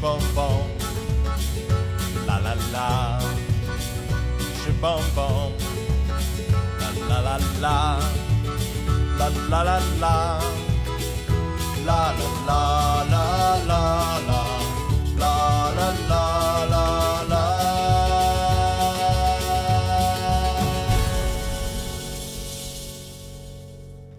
蹦蹦，啦啦啦，是蹦蹦，啦啦啦啦，啦啦啦啦，啦啦啦啦啦啦，啦啦啦啦啦。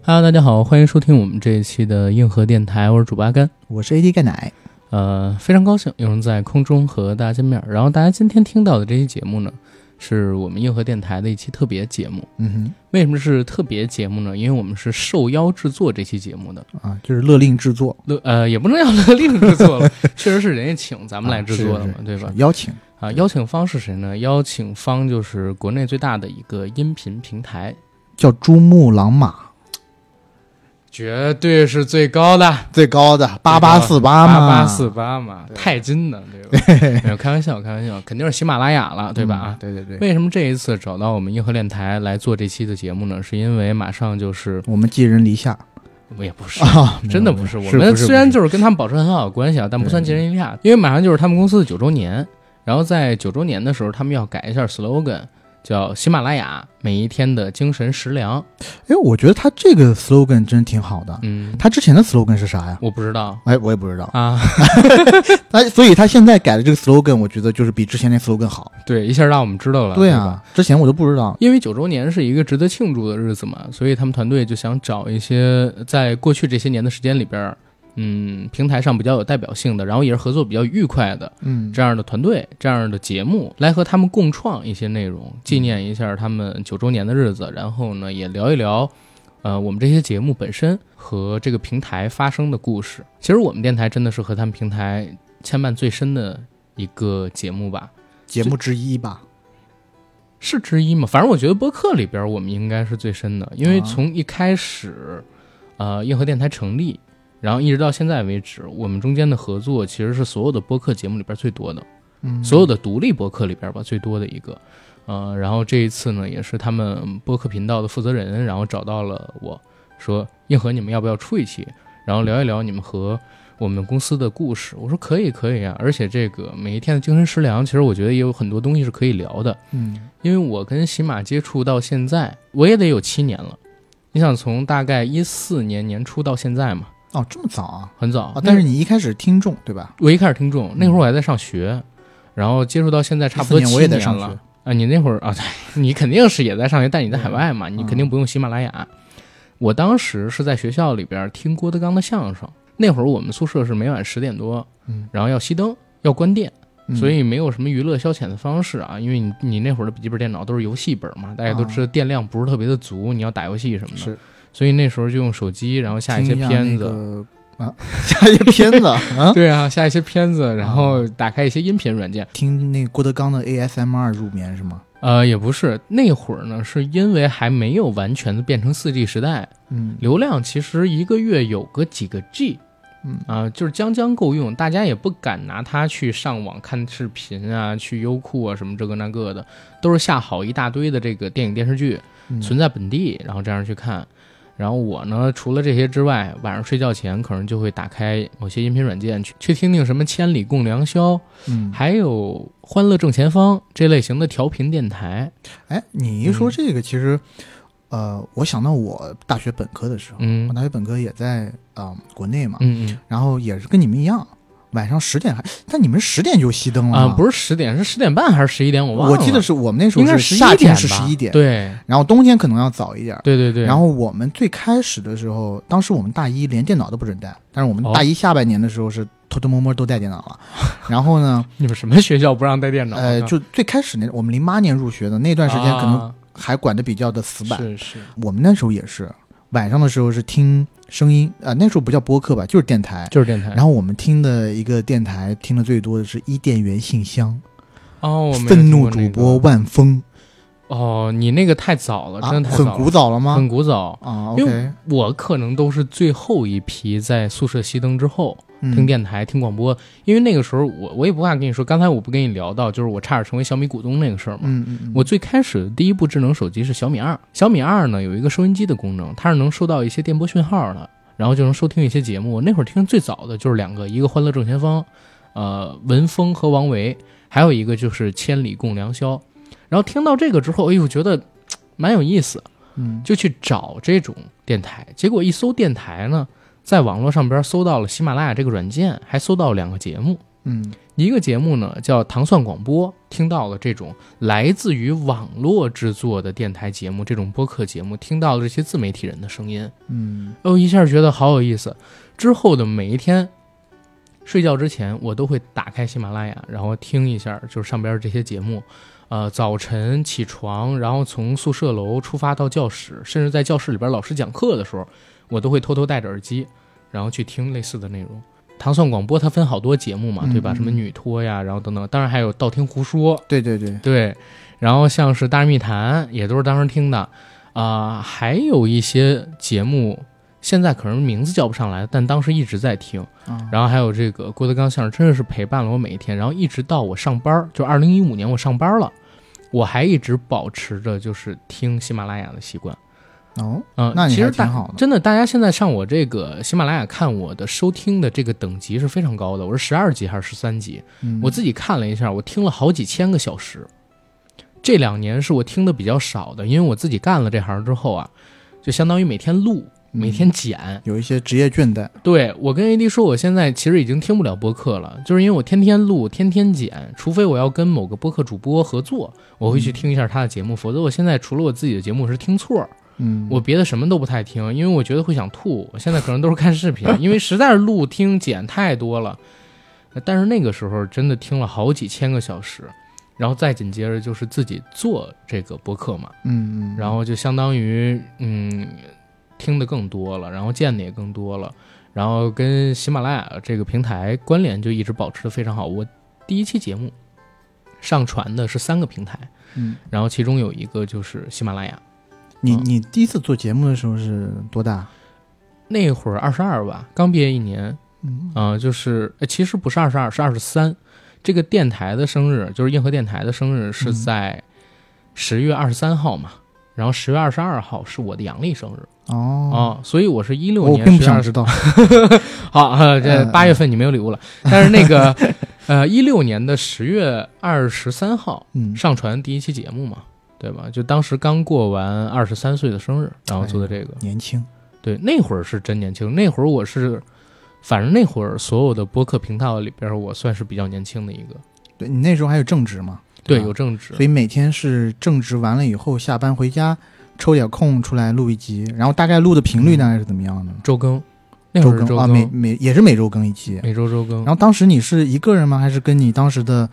Hello，大家好，欢迎收听我们这一期的硬核电台，我是主八甘。我是 AD 钙奶，呃，非常高兴又能在空中和大家见面。然后大家今天听到的这期节目呢，是我们硬核电台的一期特别节目。嗯哼为什么是特别节目呢？因为我们是受邀制作这期节目的。啊，就是勒令制作，勒呃，也不能叫勒令制作了，确实是人家请咱们来制作的嘛，啊是对吧？邀请，啊，邀请方是谁呢？邀请方就是国内最大的一个音频平台，叫珠穆朗玛，绝对是最高的。最高的八八四八嘛，八八四八嘛，对钛金的，对吧？没有开玩笑，开玩笑，肯定是喜马拉雅了，对吧？啊嗯，对对对，为什么这一次找到我们硬核电台来做这期的节目呢？是因为马上就是，我们寄人篱下我也不是，啊，真的不是。我们虽然就是跟他们保持很好的关系啊，但不算寄人篱下，因为马上就是他们公司的九周年。然后在九周年的时候，他们要改一下 slogan，叫喜马拉雅每一天的精神食粮。哎，我觉得他这个 slogan 真挺好的。嗯，他之前的 slogan 是啥呀？我不知道哎，我也不知道。啊，他所以他现在改的这个 slogan，我觉得就是比之前那 slogan 好。对，一下让我们知道了，对啊，之前我都不知道。因为九周年是一个值得庆祝的日子嘛，所以他们团队就想找一些在过去这些年的时间里边儿，嗯，平台上比较有代表性的，然后也是合作比较愉快的嗯，这样的团队、这样的节目，来和他们共创一些内容，纪念一下他们九周年的日子，然后呢，也聊一聊，呃，我们这些节目本身和这个平台发生的故事。其实我们电台真的是和他们平台牵绊最深的一个节目吧。节目之一吧。是之一嘛？反正我觉得播客里边我们应该是最深的，因为啊从一开始，呃，硬核电台成立，然后一直到现在为止，我们中间的合作其实是所有的播客节目里边最多的，嗯，所有的独立播客里边吧最多的一个。呃，然后这一次呢，也是他们播客频道的负责人，然后找到了我说，硬核你们要不要出一期，然后聊一聊你们和我们公司的故事。我说可以，可以啊，而且这个每一天的精神食粮，其实我觉得也有很多东西是可以聊的。嗯，因为我跟喜马接触到现在，我也得有七年了。你想从大概一四年年初到现在嘛，哦，这么早啊？很早啊，。但是你一开始听众对吧？我一开始听众，那会儿我还在上学，然后接触到现在差不多14年七我也在上了学。啊。你那会儿啊，对，你肯定是也在上学，但你在海外嘛，你肯定不用喜马拉雅。我当时是在学校里边听郭德纲的相声，那会儿我们宿舍是每晚十点多，嗯然后要熄灯，要关电。嗯所以没有什么娱乐消遣的方式啊，因为你你那会儿的笔记本电脑都是游戏本嘛，大家都知道电量不是特别的足，你要打游戏什么的，是所以那时候就用手机，然后下一些片子，那个啊，下一些片子？啊，对啊，下一些片子，然后打开一些音频软件。听那郭德纲的 ASMR 入眠是吗？呃，也不是，那会儿呢，是因为还没有完全的变成四 G 时代，嗯。流量其实一个月有个几个 G，嗯。啊、就是将将够用，大家也不敢拿它去上网看视频啊，去优酷啊什么这个那个的，都是下好一大堆的这个电影电视剧，嗯。存在本地，然后这样去看。然后我呢，除了这些之外，晚上睡觉前可能就会打开某些音频软件去去听听什么《千里共良宵》，嗯，还有《欢乐正前方》这类型的调频电台。哎，你一说嗯这个，其实，呃，我想到我大学本科的时候，嗯。我大学本科也在啊、国内嘛，嗯嗯。然后也是跟你们一样，晚上十点还，但你们十点就熄灯了啊，吗不是十点，是十点半还是十一点？我忘了。我记得是我们那时候应该是11是夏天点是十一点，，对然后冬天可能要早一点。对对对。然后我们最开始的时候，当时我们大一连电脑都不准带，但是我们哦大一下半年的时候是偷偷摸摸都带电脑了。然后呢，你们什么学校不让带电脑？呃，就最开始那我们零八年入学的那段时间，可能啊还管的比较的死板。是是我们那时候也是晚上的时候是听声音，啊、那时候不叫播客吧，就是电台。就是电台。然后我们听的一个电台听的最多的是伊甸园信箱，哦，愤怒主播万峰哦，你那个太早了，啊，真的太早了很古早了吗？很古早。啊因为我可能都是最后一批在宿舍熄灯之后嗯听电台、听广播，因为那个时候我我也不怕跟你说，刚才我不跟你聊到，就是我差点成为小米股东那个事儿嘛。嗯嗯嗯，我最开始的第一部智能手机是小米二，小米二呢有一个收音机的功能，它是能收到一些电波讯号的，然后就能收听一些节目。那会儿听最早的就是两个，一个《欢乐正前方》，呃文峰和王维，还有一个就是千里共良宵。然后听到这个之后，哎呦，觉得蛮有意思，嗯，就去找这种电台。结果一搜电台呢，在网络上边搜到了喜马拉雅这个软件，还搜到了两个节目。嗯一个节目呢叫糖蒜广播，听到了这种来自于网络制作的电台节目，这种播客节目，听到了这些自媒体人的声音，嗯哦，一下觉得好有意思。之后的每一天睡觉之前，我都会打开喜马拉雅，然后听一下就是上边这些节目。呃，早晨起床，然后从宿舍楼出发到教室，甚至在教室里边老师讲课的时候，我都会偷偷戴着耳机，然后去听类似的内容。糖蒜广播它分好多节目嘛，对吧？嗯嗯什么女托呀，然后等等，当然还有道听途说，对对对，对，然后像是《大内密谈》也都是当时听的，啊、还有一些节目现在可能名字叫不上来，但当时一直在听。啊，然后还有这个郭德纲相声，真的是陪伴了我每一天。然后一直到我上班儿，就二零一五年我上班了，我还一直保持着就是听喜马拉雅的习惯。哦，嗯、那你其实挺好的真的，大家现在上我这个喜马拉雅看我的收听的这个等级是非常高的，我是十二级还是十三级？嗯我自己看了一下，我听了好几千个小时。这两年是我听的比较少的，因为我自己干了这行之后啊，就相当于每天录，每天剪。有一些职业倦怠，对我跟 AD 说，我现在其实已经听不了播客了，就是因为我天天录，天天剪，除非我要跟某个播客主播合作，我会去听一下他的节目，否则我现在除了我自己的节目是听错儿，嗯，我别的什么都不太听，因为我觉得会想吐。我现在可能都是看视频，因为实在是录听剪太多了。但是那个时候真的听了好几千个小时，然后再紧接着就是自己做这个播客嘛，嗯嗯，然后就相当于嗯听的更多了，然后见的也更多了，然后跟喜马拉雅这个平台关联就一直保持的非常好。我第一期节目上传的是三个平台，嗯，然后其中有一个就是喜马拉雅。你嗯。你第一次做节目的时候是多大？那会儿二十二吧，刚毕业一年，嗯。啊、就是呃其实不是二十二，是二十三。这个电台的生日，就是硬核电台的生日是嗯。在十月二十三号嘛，然后十月二十二号是我的阳历生日啊、哦，所以我是一六我年12并不想知道，好，呃这嗯。八月份你没有礼物了，但是那个呃一六年的十月二十三号嗯，上传第一期节目嘛，对吧？就当时刚过完二十三岁的生日，然后做的这个。年轻，对，那会儿是真年轻，那会儿我是，反正那会儿所有的播客频道里边，我算是比较年轻的一个。对你那时候还有正职嘛？对，吧有正职所。以每天是正职完了以后，下班回家抽点空出来录一集，然后大概录的频率大概是怎么样的？周更，那周更啊，会儿周更，每每也是每周更一集。每周周更然。后当时你是一个人吗？还是跟你当时的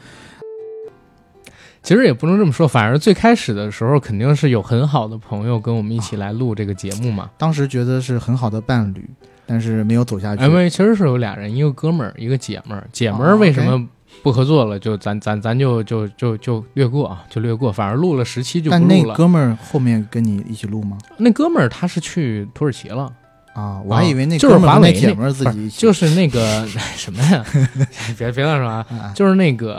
其实也不能这么说，反而最开始的时候肯定是有很好的朋友跟我们一起来录这个节目嘛。当时觉得是很好的伴侣，但是没有走下去？因为其实是有俩人，一个哥们儿，一个姐们儿。姐们哦儿为什么不合作了？就咱咱咱就就就就略过啊，就略过。反而录了十期就不但那录了。哥们儿后面跟你一起录吗？那哥们儿他是去土耳其了。啊，我还以为那就是华为姐们自己，就是那个什么呀？别别乱说啊！啊就是那个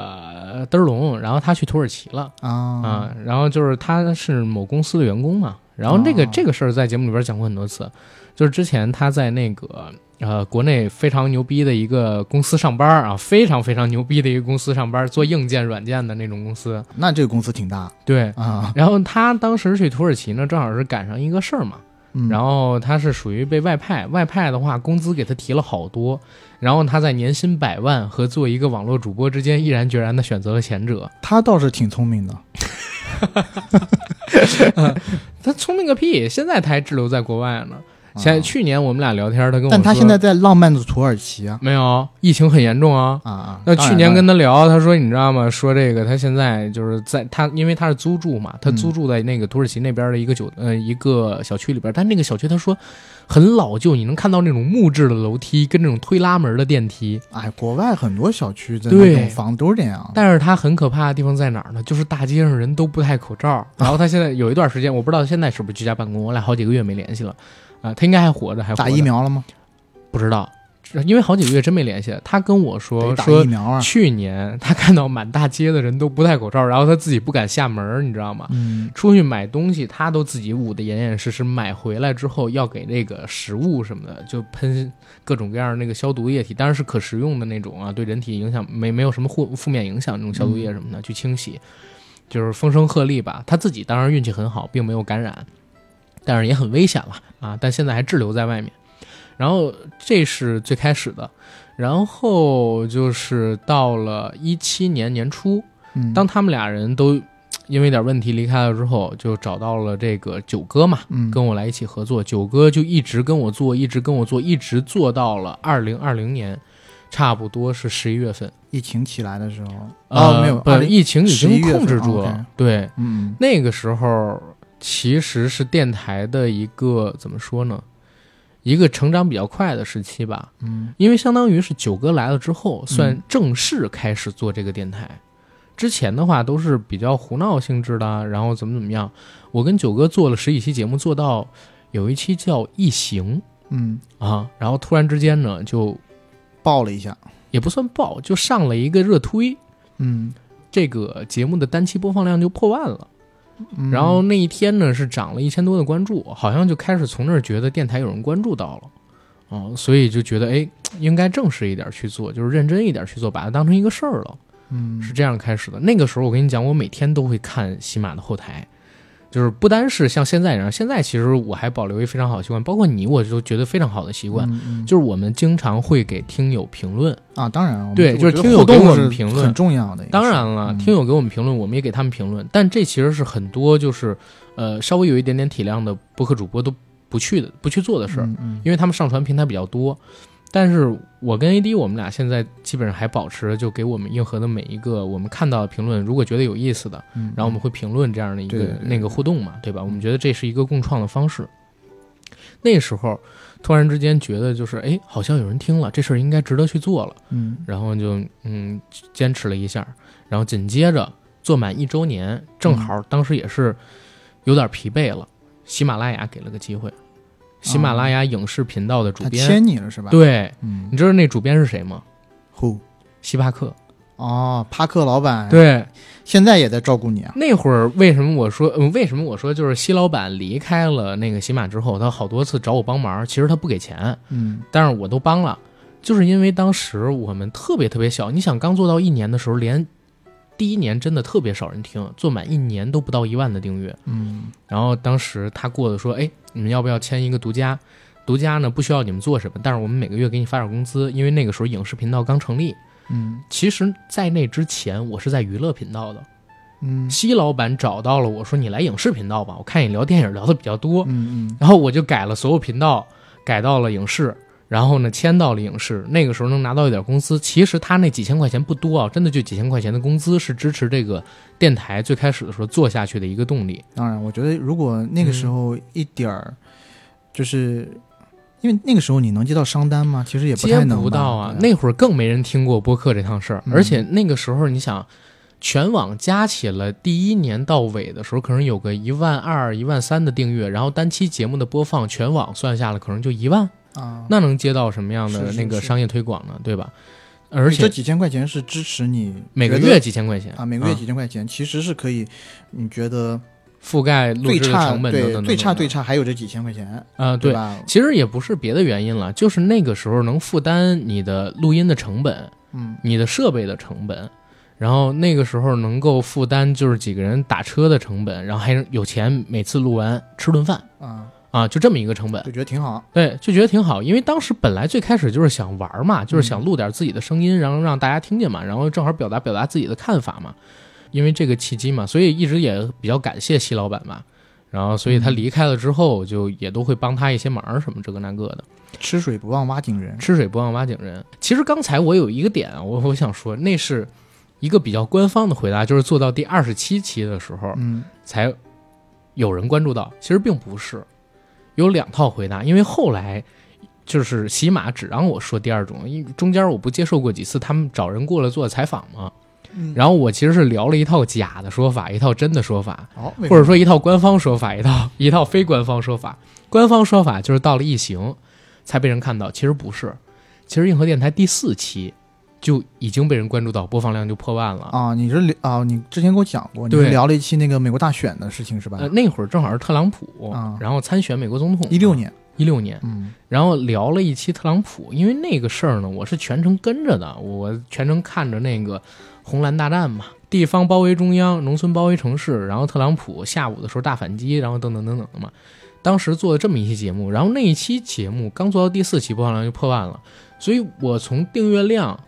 呃嘚儿龙，然后他去土耳其了啊啊，然后就是他是某公司的员工嘛，然后这个、哦这个事儿在节目里边讲过很多次，就是之前他在那个呃国内非常牛逼的一个公司上班啊，非常非常牛逼的一个公司上班，做硬件软件的那种公司，那这个公司挺大对。啊，然后他当时去土耳其呢，正好是赶上一个事儿嘛，嗯然后他是属于被外派，外派的话工资给他提了好多，然后他在年薪百万和做一个网络主播之间毅然决然的选择了前者。他倒是挺聪明的，他聪明个屁！现在他还滞留在国外呢。前啊去年我们俩聊天，他跟我说，但他现在在浪漫的土耳其啊没有疫情很严重啊。啊啊！那去年跟他聊，他说你知道吗？说这个他现在就是在他，因为他是租住嘛，他租住在那个土耳其那边的一个酒呃一个小区里边，但那个小区他说很老旧，你能看到那种木质的楼梯跟那种推拉门的电梯。哎，国外很多小区的那种房都是这样，但是他很可怕的地方在哪儿呢？就是大街上人都不戴口罩。然后他现在有一段时间，我不知道现在是不是居家办公，我俩好几个月没联系了。啊、他应该还活着，还活着打疫苗了吗？不知道，因为好几个月真没联系，他跟我说说去年他看到满大街的人都不戴口罩，然后他自己不敢下门，你知道吗？嗯出去买东西，他都自己捂得严严实实，买回来之后要给那个食物什么的，就喷各种各样的那个消毒液体，当然是可食用的那种啊，对人体影响没没有什么负负面影响那种消毒液什么的、去清洗，就是风声鹤唳吧。他自己当然运气很好，并没有感染，但是也很危险了啊！但现在还滞留在外面。然后这是最开始的，然后就是到了一七年年初，嗯，当他们俩人都因为点问题离开了之后，就找到了这个九哥嘛，嗯跟我来一起合作。九哥就一直跟我做，一直跟我做，一直做到了二零二零年，差不多是十一月份。疫情起来的时候，啊，哦，没有，不，20疫情已经11月份控制住了。对，嗯那个时候其实是电台的一个怎么说呢？一个成长比较快的时期吧。嗯因为相当于是九哥来了之后，算嗯正式开始做这个电台。之前的话都是比较胡闹性质的，啊然后怎么怎么样。我跟九哥做了十几期节目，做到有一期叫《异形嗯，》啊，然后突然之间呢，就爆了一下，也不算爆，就上了一个热推，嗯，这个节目的单期播放量就破万了。嗯。然后那一天呢是涨了一千多的关注，好像就开始从那儿觉得电台有人关注到了，哦，所以就觉得哎，应该正式一点去做，就是认真一点去做，把它当成一个事儿了，嗯。是这样开始的。那个时候我跟你讲，我每天都会看喜马的后台，就是不单是像现在这样，现在其实我还保留一个非常好的习惯，包括你，我就觉得非常好的习惯，就是我们经常会给听友评论。啊，当然，对就是听友给我们评论很重要的。当然了，嗯听友给我们评论，我们也给他们评论，但这其实是很多就是呃稍微有一点点体量的播客主播都不去的、不去做的事儿，因为他们上传平台比较多。但是我跟 AD 我们俩现在基本上还保持，就给我们硬核的每一个我们看到的评论，如果觉得有意思的，嗯，然后我们会评论这样的一个那个互动嘛，对吧？我们觉得这是一个共创的方式。那时候突然之间觉得就是哎，好像有人听了，这事儿应该值得去做了。嗯然后就嗯坚持了一下，然后紧接着做满一周年，正好当时也是有点疲惫了，喜马拉雅给了个机会，喜马拉雅影视频道的主他编，签你了是吧？，对，嗯你知道那主编是谁吗？，Who？希帕克。哦，帕克老板，，对，现在也在照顾你啊。那会儿为什么我说，嗯，为什么我说就是西老板离开了那个喜马之后，他好多次找我帮忙，其实他不给钱，嗯但是我都帮了，就是因为当时我们特别特别小，你想刚做到一年的时候，连第一年真的特别少人听，做满一年都不到一万的订阅。嗯然后当时他过的说，哎，你们要不要签一个独家？独家呢不需要你们做什么，但是我们每个月给你发点工资，因为那个时候影视频道刚成立。嗯其实，在那之前，我是在娱乐频道的。嗯西老板找到了我说：“你来影视频道吧，我看你聊电影聊的比较多。嗯嗯然后我就改了所有频道，改到了影视，然后呢签到了影视。那个时候能拿到一点工资，其实他那几千块钱不多啊，真的就几千块钱的工资是支持这个电台最开始的时候做下去的一个动力。当然，我觉得如果那个时候一点儿，就是因为那个时候你能接到商单吗？其实也不接太能吧不到啊，那会儿更没人听过播客这趟事儿，嗯而且那个时候你想。全网加起了第一年到尾的时候，可能有个一万二、一万三的订阅，然后单期节目的播放，全网算下来可能就一万，啊，那能接到什么样的那个商业推广呢？对吧？而且这且几千块钱是支持你每个月几千块钱啊，每个月几千块钱，其实是可以，你觉得覆盖最差成本等等等等对最差最差还有这几千块钱，啊，对。对吧？其实也不是别的原因了，就是那个时候能负担你的录音的成本，嗯你的设备的成本，然后那个时候能够负担就是几个人打车的成本，然后还有钱每次录完吃顿饭啊，啊，就这么一个成本。就觉得挺好。对，就觉得挺好，因为当时本来最开始就是想玩嘛，就是想录点自己的声音，然后让大家听见嘛，然后正好表达表达自己的看法嘛，因为这个契机嘛，所以一直也比较感谢西老板吧，然后所以他离开了之后，就也都会帮他一些忙什么这个那个的，吃水不忘挖井人，吃水不忘挖井人。其实刚才我有一个点啊，我我想说，那是一个比较官方的回答，就是做到第二十七期的时候，嗯。才有人关注到，其实并不是，有两套回答，因为后来就是喜马只让我说第二种，因为中间我不接受过几次他们找人过来做采访嘛，嗯然后我其实是聊了一套假的说法，一套真的说法，或者说一套官方说法，一套一套非官方说法。官方说法就是到了异形才被人看到，其实不是。其实硬核电台第四期就已经被人关注到，播放量就破万了。啊，你这聊啊？你之前给我讲过，你对是聊了一期那个美国大选的事情是吧？呃，那会儿正好是特朗普，啊然后参选美国总统，一六，年，一六年，嗯然后聊了一期特朗普，因为那个事儿呢，我是全程跟着的，我全程看着那个红蓝大战嘛，地方包围中央，农村包围城市，然后特朗普下午的时候大反击，然后等等等等的嘛。当时做了这么一期节目，然后那一期节目刚做到第四期，播放量就破万了，所以我从订阅量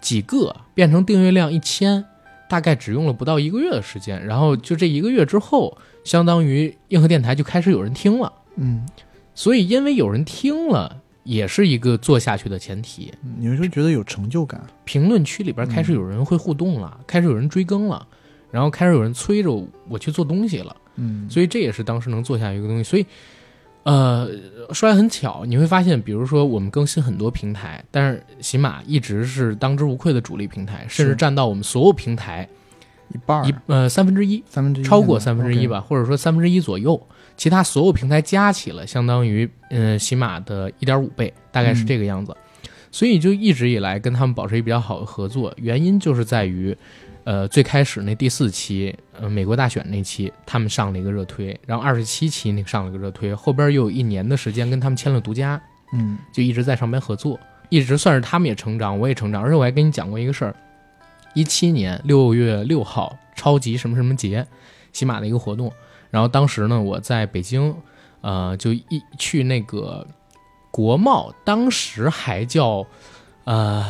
几个变成订阅量一千，大概只用了不到一个月的时间，然后就这一个月之后，相当于硬核电台就开始有人听了。嗯，所以因为有人听了，也是一个做下去的前提。你们是觉得有成就感？评论区里边开始有人会互动了，开始有人追更了，然后开始有人催着我去做东西了，嗯，所以这也是当时能做下一个东西。所以，呃，说来很巧，你会发现，比如说我们更新很多平台，但是喜马一直是当之无愧的主力平台，甚至占到我们所有平台一半儿一呃三分之一。三分之一，超过三分之一吧，或者说三分之一左右。其他所有平台加起来，相当于嗯、呃喜马的一点五倍，大概是这个样子。所以就一直以来跟他们保持一个比较好的合作，原因就是在于，呃，最开始那第四期，呃，美国大选那期，他们上了一个热推，然后二十七期那上了个热推，后边又有一年的时间跟他们签了独家，嗯就一直在上边合作，一直算是他们也成长，我也成长。而且我还跟你讲过一个事儿，一七年六月六号，超级什么什么节，喜马的一个活动。然后当时呢，我在北京，呃，就一去那个国贸，当时还叫呃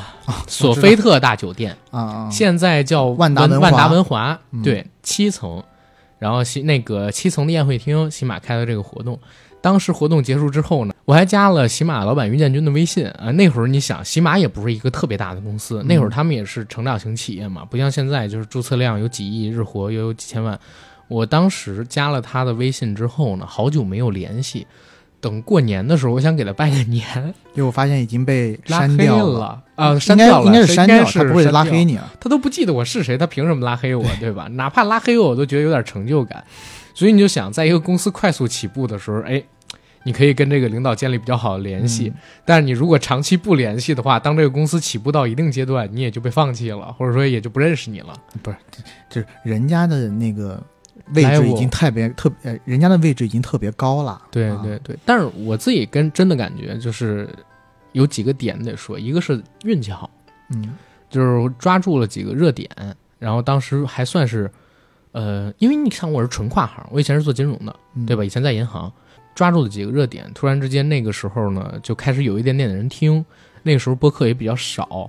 索菲特大酒店，啊啊，现在叫万达万达文华，嗯对，七层，然后西那个七层的宴会厅，喜马开的这个活动。当时活动结束之后呢，我还加了喜马老板于建军的微信啊、那会儿你想，喜马也不是一个特别大的公司，嗯那会儿他们也是成长型企业嘛，不像现在就是注册量有几亿，日活又有几千万。我当时加了他的微信之后呢，好久没有联系。等过年的时候，我想给他拜个年，结果发现已经被删掉了啊，应删掉了，该应该是应删掉，是他不会拉黑你啊。他都不记得我是谁，他凭什么拉黑我，对吧？哪怕拉黑我，我都觉得有点成就感。所以你就想，在一个公司快速起步的时候，哎，你可以跟这个领导建立比较好的联系。嗯但是你如果长期不联系的话，当这个公司起步到一定阶段，你也就被放弃了，或者说也就不认识你了。不是就是人家的那个位置已经特别特别，呃，人家的位置已经特别高了。啊对对对，但是我自己跟真的感觉就是有几个点得说，一个是运气好。嗯就是抓住了几个热点，然后当时还算是，呃，因为你看我是纯跨行，我以前是做金融的，嗯，对吧？以前在银行，抓住了几个热点，突然之间那个时候呢，就开始有一点点的人听，那个时候播客也比较少，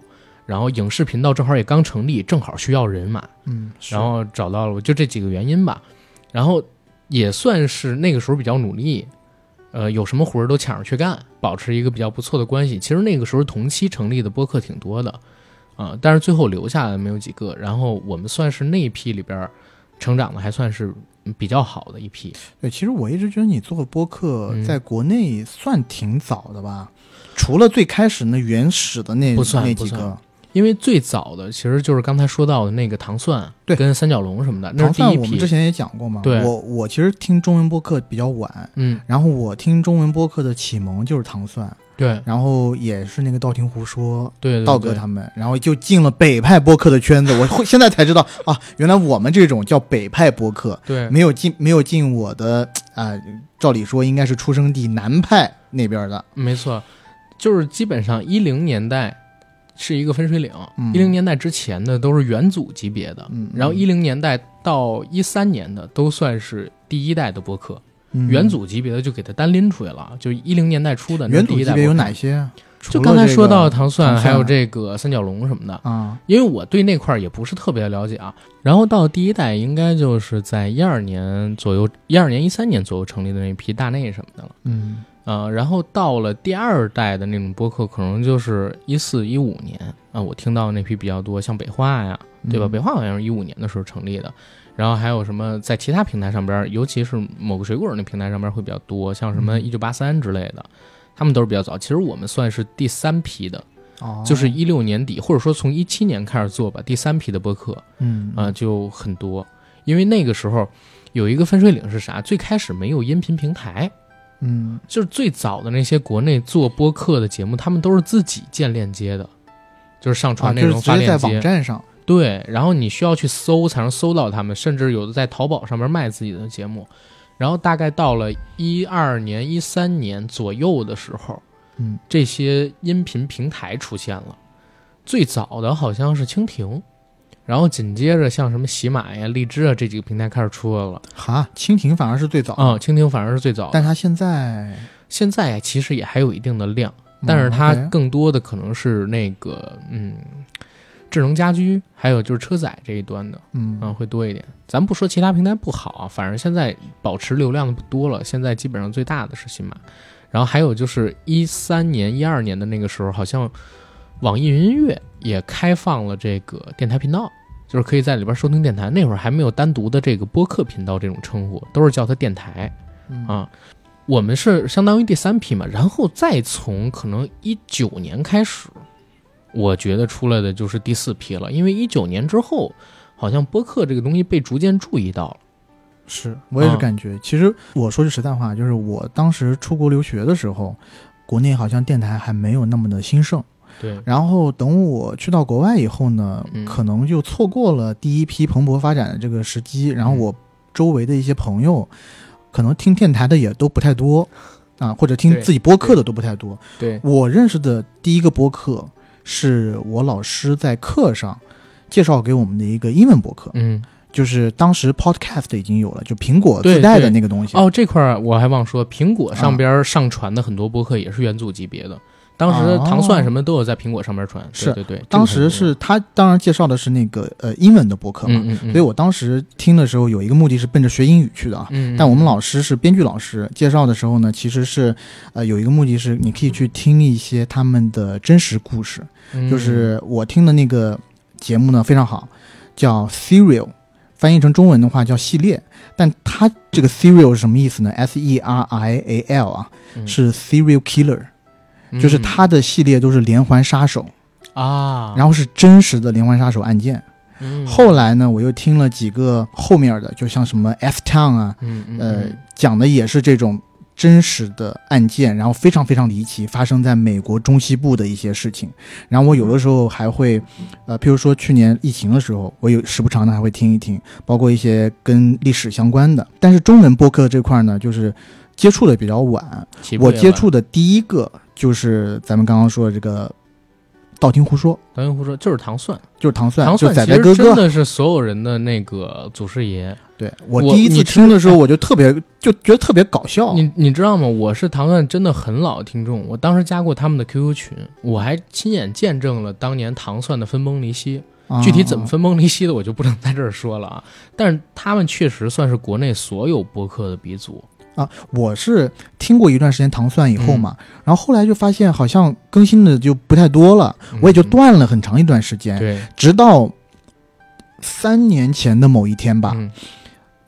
然后影视频道正好也刚成立，正好需要人马，嗯，然后找到了我，就这几个原因吧，然后也算是那个时候比较努力。呃，有什么活儿都抢着去干，保持一个比较不错的关系。其实那个时候同期成立的播客挺多的，啊、但是最后留下来的没有几个。然后我们算是那一批里边儿成长的还算是嗯比较好的一批。对，其实我一直觉得你做播客嗯在国内算挺早的吧，除了最开始那原始的那那几个，因为最早的其实就是刚才说到的那个糖蒜，对跟三角龙什么的，那糖是第一批。蒜我们之前也讲过嘛。对我我其实听中文播客比较晚，嗯，然后我听中文播客的启蒙就是糖蒜，对然后也是那个道听途说。对对，道哥他们，然后就进了北派播客的圈子。我会 现在才知道啊，原来我们这种叫北派播客，对没有进没有进我的啊、照理说应该是出生地南派那边的。没错，就是基本上一零年代是一个分水岭，嗯。一零、年代之前的都是元祖级别的，嗯然后一零年代到一三年的都算是第一代的播客，嗯。元祖级别的就给它单拎出来了，就一零年代初的那元祖级别有哪些？啊？就刚才说到糖蒜，还有这个三角龙什么的，啊，因为我对那块儿也不是特别了解啊。然后到第一代，应该就是在一二年左右，一二年、一三年左右成立的那批大内什么的了。嗯呃，然后到了第二代的那种播客，可能就是一四一五年啊、我听到那批比较多，像北化呀，对吧？嗯北化好像是一五年的时候成立的。然后还有什么在其他平台上边，尤其是某个水果那平台上边会比较多，像什么嗯一九八三之类的，他们都是比较早。其实我们算是第三批的，哦，就是一六年底，或者说从一七年开始做吧，第三批的播客嗯啊、就很多。因为那个时候有一个分水岭是啥？最开始没有音频平台，嗯就是最早的那些国内做播客的节目，他们都是自己建链接的，就是上啊，传内容发链接在发链接。网站上，对，然后你需要去搜才能搜到他们，甚至有的在淘宝上面卖自己的节目。然后大概到了一二年、一三年左右的时候，嗯，这些音频平台出现了。最早的好像是蜻蜓，然后紧接着像什么喜马呀、荔枝啊这几个平台开始出来了。哈，蜻蜓反而是最早的啊、蜻蜓反而是最早。但它现在，现在，其实也还有一定的量，但是它更多的可能是那个嗯，智能家居，还有就是车载这一端的。嗯啊，会多一点。咱不说其他平台不好啊，反正现在保持流量的不多了。现在基本上最大的是新马，然后还有就是一三年、一二年的那个时候，好像网易云音乐也开放了这个电台频道，就是可以在里边收听电台。那会儿还没有单独的这个播客频道这种称呼，都是叫它电台嗯啊。我们是相当于第三批嘛，然后再从可能一九年开始，我觉得出来的就是第四批了，因为一九年之后。好像播客这个东西被逐渐注意到了。是我也是啊感觉，其实我说句实在话，就是我当时出国留学的时候，国内好像电台还没有那么的兴盛。对，然后等我去到国外以后呢，嗯可能就错过了第一批蓬勃发展的这个时机。然后我周围的一些朋友，可能听电台的也都不太多啊，或者听自己播客的都不太多。对，我认识的第一个播客是我老师在课上介绍给我们的一个英文播客，嗯，就是当时 Podcast 已经有了，就苹果自带的那个东西。哦，这块儿我还忘说，苹果上边上传的很多播客也是元祖级别的。当时哦糖蒜什么都有在苹果上面传。是对对对，当时是他当然介绍的是那个呃英文的博客嘛，嗯嗯嗯，所以我当时听的时候有一个目的是奔着学英语去的啊。但我们老师是编剧老师，介绍的时候呢，其实是，呃，有一个目的是你可以去听一些他们的真实故事。嗯就是我听的那个节目呢非常好，叫 Serial，翻译成中文的话叫系列。但它这个 Serial 是什么意思呢？S E R I A L 啊，嗯是 Serial Killer，就是嗯它的系列都是连环杀手，啊，然后是真实的连环杀手案件。嗯后来呢，我又听了几个后面的，就像什么 F Town 啊，嗯讲的也是这种真实的案件，然后非常非常离奇，发生在美国中西部的一些事情。然后我有的时候还会，呃，譬如说去年疫情的时候，我有时不常的还会听一听，包括一些跟历史相关的。但是中文播客这块呢，就是接触的比较晚，我接触的第一个就是咱们刚刚说的这个道听胡说，道听胡说就是糖蒜，就是糖蒜，糖就仔蒜其实仔哥哥。真的是所有人的那个祖师爷。对我我第一次听的时候，我就特别就觉得特别搞笑。你你知道吗？我是糖蒜真的很老的听众，我当时加过他们的 QQ 群，我还亲眼见证了当年糖蒜的分崩离析。啊具体怎么分崩离析的，我就不能在这儿说了啊。但是他们确实算是国内所有播客的鼻祖。我是听过一段时间糖蒜以后嘛，嗯然后后来就发现好像更新的就不太多了，我也就嗯断了很长一段时间，对直到三年前的某一天吧，嗯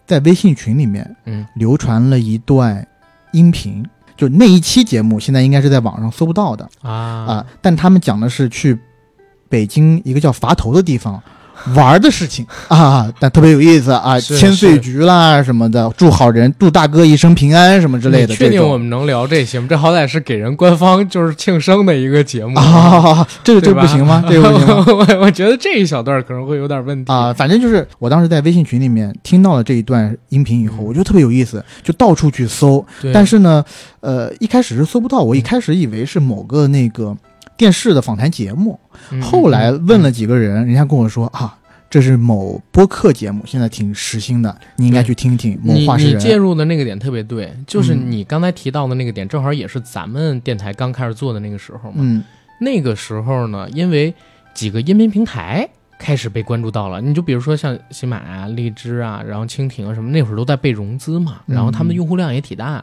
在微信群里面嗯流传了一段音频，就那一期节目现在应该是在网上搜不到的啊啊、但他们讲的是去北京一个叫垡头的地方。玩的事情啊，但特别有意思啊，千岁是局啦什么的，祝好人，祝大哥一生平安什么之类的。确定我们能聊这些吗？这好歹是给人官方就是庆生的一个节目啊，这个这对吧个不行吗？这个不行吗？我我觉得这一小段可能会有点问题啊，反正就是我当时在微信群里面听到了这一段音频以后，嗯我觉得特别有意思，就到处去搜。但是呢，呃，一开始是搜不到，我一开始以为是某个那个电视的访谈节目，嗯后来嗯问了几个人，人家跟我说啊。这是某播客节目，现在挺时兴的，你应该去听听。某你话事人你介入的那个点特别对，就是嗯你刚才提到的那个点，正好也是咱们电台刚开始做的那个时候嘛。嗯那个时候呢，因为几个音频平台开始被关注到了，你就比如说像喜马啊、荔枝啊，然后蜻蜓啊什么，那会儿都在被融资嘛，嗯然后他们的用户量也挺大，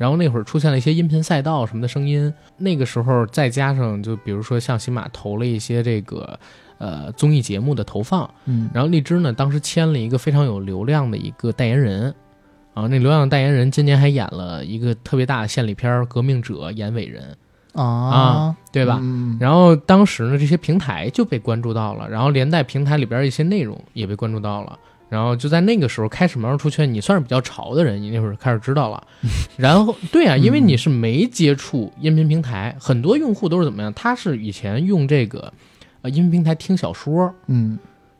然后那会儿出现了一些音频赛道什么的声音，那个时候再加上就比如说像喜马投了一些这个呃综艺节目的投放，嗯然后荔枝呢当时签了一个非常有流量的一个代言人。啊，那流量代言人今年还演了一个特别大的献礼片儿《革命者》演伟人，啊，对吧？嗯然后当时呢，这些平台就被关注到了，然后连带平台里边一些内容也被关注到了。然后就在那个时候开始慢慢出圈，你算是比较潮的人，你那会儿开始知道了。然后对啊，因为你是没接触音频平台，很多用户都是怎么样？他是以前用这个呃音频平台听小说、嗯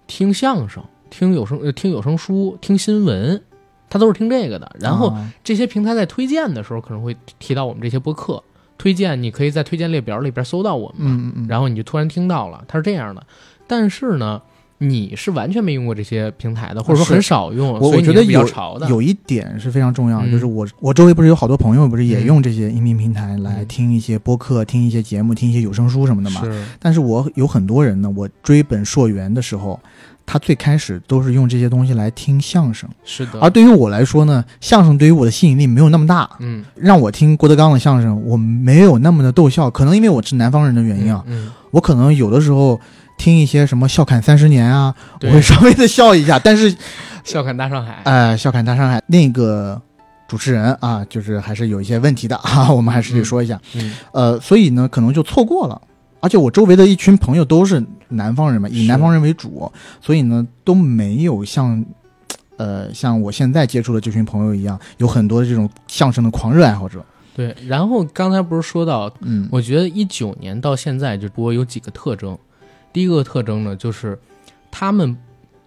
听相声、听有声呃听有声书、听新闻，他都是听这个的。然后啊这些平台在推荐的时候可能会提到我们这些播客，推荐你可以在推荐列表里边搜到我们。嗯嗯嗯，然后你就突然听到了，它是这样的。但是呢，你是完全没用过这些平台的，或者说很少用，我我觉得有潮的。有一点是非常重要的，嗯就是我我周围不是有好多朋友不是也嗯用这些音频平台来嗯听一些播客、听一些节目、听一些有声书什么的嘛。是，但是我有很多人呢，我追本溯源的时候，他最开始都是用这些东西来听相声，是的。而对于我来说呢，相声对于我的吸引力没有那么大。嗯，让我听郭德纲的相声，我没有那么的逗笑，可能因为我是南方人的原因啊，嗯，我可能有的时候听一些什么笑侃三十年啊，我会稍微的笑一下，但是 笑侃大上海。呃，笑侃大上海那个主持人啊，就是还是有一些问题的啊，我们还是得说一下。嗯，呃，所以呢，可能就错过了。而且我周围的一群朋友都是南方人嘛，以南方人为主，所以呢都没有像，呃，像我现在接触的这群朋友一样，有很多这种相声的狂热爱好者。对。然后刚才不是说到，嗯，我觉得一九年到现在就播有几个特征。第一个特征呢，就是他们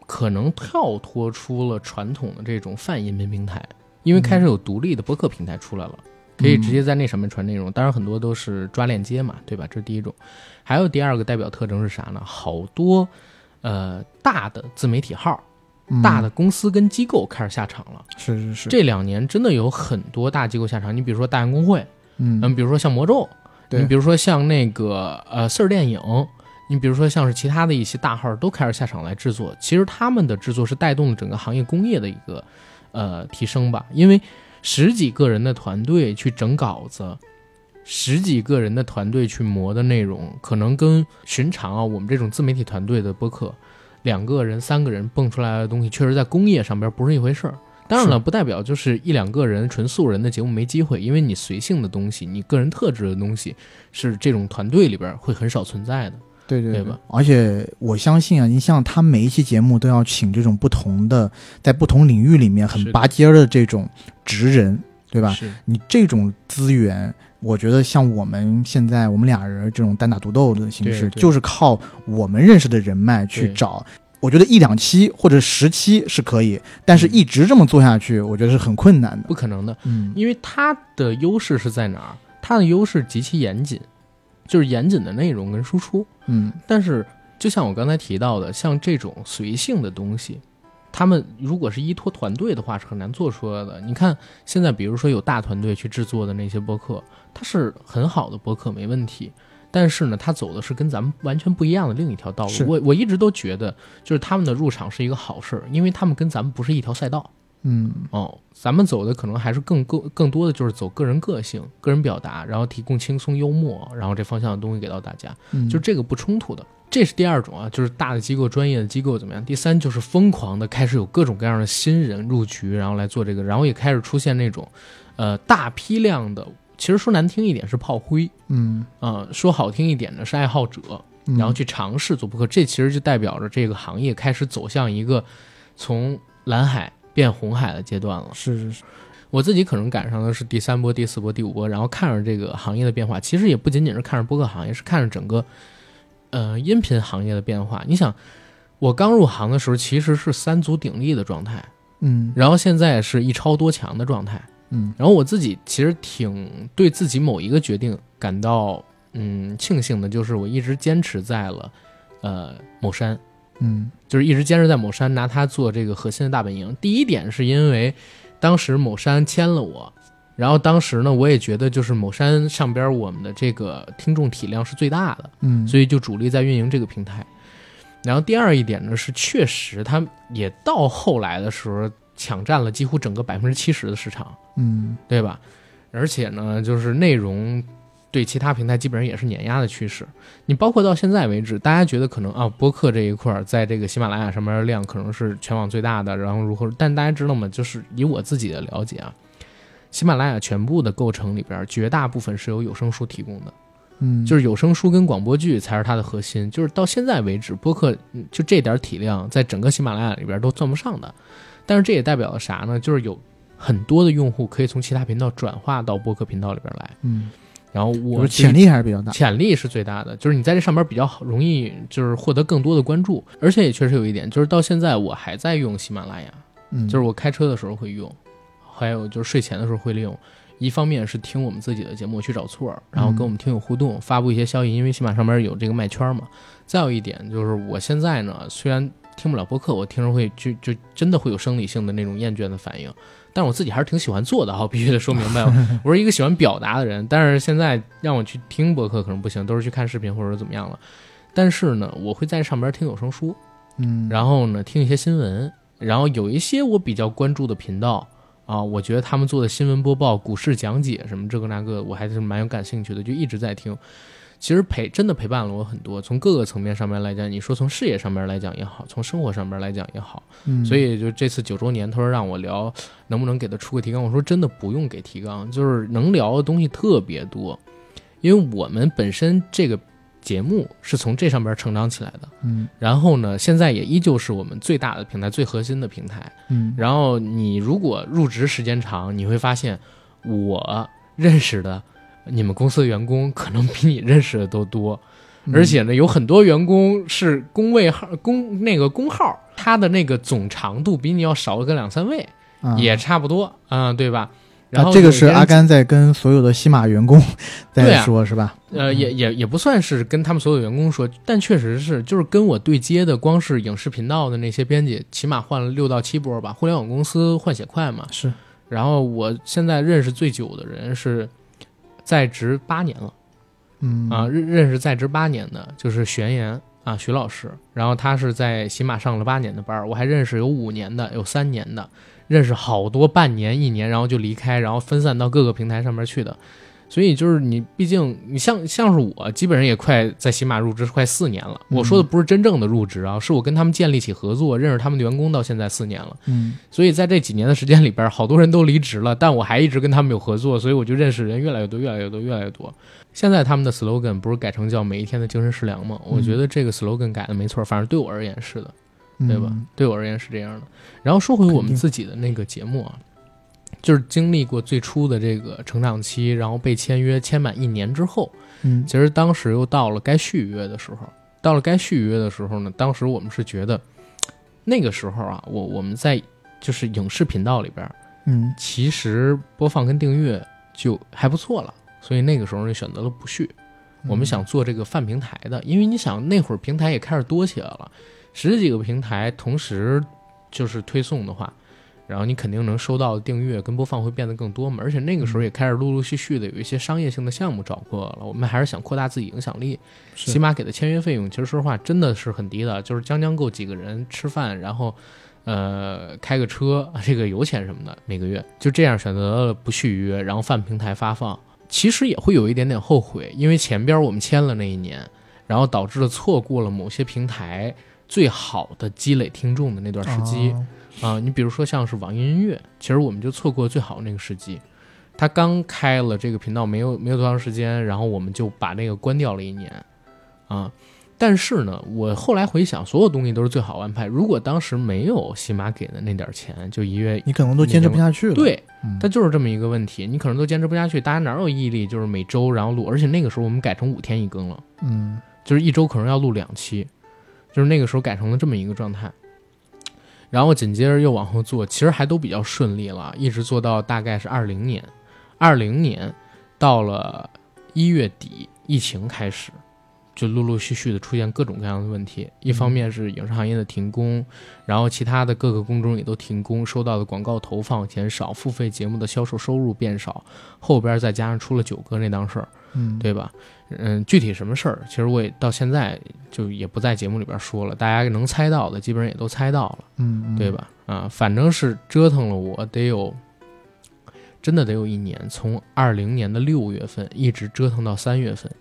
可能跳脱出了传统的这种泛音频平台，因为开始有独立的播客平台出来了。可以直接在那上面传内容，当然很多都是抓链接嘛，对吧？这是第一种。还有第二个代表特征是啥呢？好多呃大的自媒体号、嗯大的公司跟机构开始下场了。是是是，这两年真的有很多大机构下场，你比如说大洋公会，嗯嗯，比如说像魔咒，你比如说像那个呃四儿电影，你比如说像是其他的一些大号都开始下场来制作。其实他们的制作是带动了整个行业工业的一个呃提升吧，因为十几个人的团队去整稿子。十几个人的团队去磨的内容，可能跟寻常啊我们这种自媒体团队的播客，两个人、三个人蹦出来的东西，确实在工业上边不是一回事儿。当然了，不代表就是一两个人纯素人的节目没机会，因为你随性的东西，你个人特质的东西，是这种团队里边会很少存在的。对对对吧？而且我相信啊，你像他每一期节目都要请这种不同的，在不同领域里面很拔尖儿的这种职人，对吧？你这种资源，我觉得像我们现在我们俩人这种单打独斗的形式，就是靠我们认识的人脉去找。我觉得一两期或者十期是可以，但是嗯一直这么做下去，我觉得是很困难的不。可能的，嗯因为他的优势是在哪儿？他的优势极其严谨，就是严谨的内容跟输出。嗯但是，就像我刚才提到的，像这种随性的东西，他们如果是依托团队的话，是很难做出来的。你看，现在比如说有大团队去制作的那些播客，它是很好的播客，没问题。但是呢，他走的是跟咱们完全不一样的另一条道路。我我一直都觉得，就是他们的入场是一个好事儿，因为他们跟咱们不是一条赛道。嗯哦，咱们走的可能还是更更更多的就是走个人个性、个人表达，然后提供轻松幽默，然后这方向的东西给到大家。嗯，就这个不冲突的。这是第二种啊，就是大的机构、专业的机构怎么样？第三就是疯狂的开始有各种各样的新人入局，然后来做这个，然后也开始出现那种，呃，大批量的，其实说难听一点是炮灰，嗯，啊、说好听一点呢是爱好者，嗯然后去尝试做播客，这其实就代表着这个行业开始走向一个从蓝海变红海的阶段了。是是是，我自己可能赶上的是第三波、第四波、第五波，然后看着这个行业的变化，其实也不仅仅是看着播客行业，是看着整个呃音频行业的变化。你想，我刚入行的时候其实是三足鼎立的状态，嗯然后现在是一超多强的状态。嗯然后我自己其实挺对自己某一个决定感到嗯庆幸的，就是我一直坚持在了呃某山，嗯就是一直坚持在某山拿它做这个核心的大本营。第一点是因为当时某山签了我，然后当时呢我也觉得就是某山上边我们的这个听众体量是最大的，嗯，所以就主力在运营这个平台。然后第二一点呢是确实它也到后来的时候抢占了几乎整个百分之七十的市场。嗯对吧？而且呢，就是内容对其他平台基本上也是碾压的趋势。你包括到现在为止，大家觉得可能啊，播客这一块儿在这个喜马拉雅上面的量可能是全网最大的，然后如何？但大家知道吗？就是以我自己的了解啊，喜马拉雅全部的构成里边，绝大部分是由有声书提供的，嗯，就是有声书跟广播剧才是它的核心。就是到现在为止，播客嗯就这点体量，在整个喜马拉雅里边都算不上的。但是这也代表了啥呢？就是有很多的用户可以从其他频道转化到播客频道里边来。嗯，然后我潜力还是比较大。潜力是最大的，就是你在这上边比较好，容易就是获得更多的关注，而且也确实有一点，就是到现在我还在用喜马拉雅，嗯，就是我开车的时候会用，还有就是睡前的时候会利用。一方面是听我们自己的节目去找错儿，然后跟我们听友互动，发布一些消息，因为喜马上面有这个麦圈嘛。再有一点就是我现在呢，虽然听不了播客，我听着会就就真的会有生理性的那种厌倦的反应，但是我自己还是挺喜欢做的哈，必须得说明白，我是一个喜欢表达的人。但是现在让我去听博客可能不行，都是去看视频或者怎么样了。但是呢，我会在上边听有声书，嗯，然后呢听一些新闻，然后有一些我比较关注的频道啊，我觉得他们做的新闻播报、股市讲解什么这个那个，我还是蛮有感兴趣的，就一直在听。其实陪真的陪伴了我很多，从各个层面上面来讲，你说从事业上面来讲也好，从生活上面来讲也好，嗯，所以就这次九周年，他说让我聊，能不能给他出个提纲？我说真的不用给提纲，就是能聊的东西特别多，因为我们本身这个节目是从这上边成长起来的，嗯然后呢，现在也依旧是我们最大的平台、最核心的平台。嗯，然后你如果入职时间长，你会发现我认识的你们公司的员工可能比你认识的都多。嗯而且呢，有很多员工是工位号、工那个工号，他的那个总长度比你要少个两三位，啊也差不多，啊、对吧？然后、啊，这个是阿，甘在跟所有的西马员工在说是吧？呃，也也也不算是跟他们所有员工说，但确实是，就是跟我对接的，光是影视频道的那些编辑，起码换了六到七波吧。互联网公司换血快嘛，是，然后我现在认识最久的人是在职八年了。嗯啊，认认识在职八年的就是玄言啊，徐老师，然后他是在喜马上了八年的班儿，我还认识有五年的，有三年的，认识好多半年、一年，然后就离开，然后分散到各个平台上面去的。所以就是你，毕竟你像像是我，基本上也快在喜马入职快四年了。嗯我说的不是真正的入职啊，是我跟他们建立起合作，认识他们的员工到现在四年了。嗯所以在这几年的时间里边，好多人都离职了，但我还一直跟他们有合作，所以我就认识人越来越多，越来越多，越来越多。现在他们的 slogan 不是改成叫“每一天的精神食粮”吗？我觉得这个 slogan 改的没错，反正对我而言是的，对吧？嗯对我而言是这样的。然后说回我们自己的那个节目啊，就是经历过最初的这个成长期，然后被签约签满一年之后，嗯其实当时又到了该续约的时候。到了该续约的时候呢，当时我们是觉得，那个时候啊，我我们在就是影视频道里边，嗯其实播放跟订阅就还不错了，所以那个时候就选择了不续。我们想做这个泛平台的，因为你想那会儿平台也开始多起来了，十几个平台同时就是推送的话，然后你肯定能收到的订阅跟播放会变得更多嘛。而且那个时候也开始陆陆续续的有一些商业性的项目找过了，我们还是想扩大自己影响力。是起码给的签约费用，其实说实话真的是很低的，就是将将够几个人吃饭，然后呃开个车，这个油钱什么的，每个月就这样选择了不续约，然后泛平台发放。其实也会有一点点后悔，因为前边我们签了那一年，然后导致了错过了某些平台最好的积累听众的那段时机。哦啊、你比如说像是网易音乐，其实我们就错过最好的那个时机。他刚开了这个频道没有没有多长时间，然后我们就把那个关掉了一年，啊。但是呢，我后来回想，所有东西都是最好安排。如果当时没有喜马给的那点钱，就一月，你可能都坚持不下去了。，对，嗯它就是这么一个问题，你可能都坚持不下去。大家哪有毅力，就是每周然后录，而且那个时候我们改成五天一更了。嗯就是一周可能要录两期，就是那个时候改成了这么一个状态。然后紧接着又往后做，其实还都比较顺利了，一直做到大概是二零年，二零年到了一月底，疫情开始，就陆陆续续的出现各种各样的问题。一方面是影视行业的停工，然后其他的各个工种也都停工，收到的广告投放减少，付费节目的销售收入变少，后边再加上出了九哥那档事儿。嗯，对吧？嗯，具体什么事儿，其实我也到现在就也不在节目里边说了，大家能猜到的基本上也都猜到了，嗯，嗯对？吧？啊，反正是折腾了我得有，真的得有一年，从二零年的六月份一直折腾到三月份，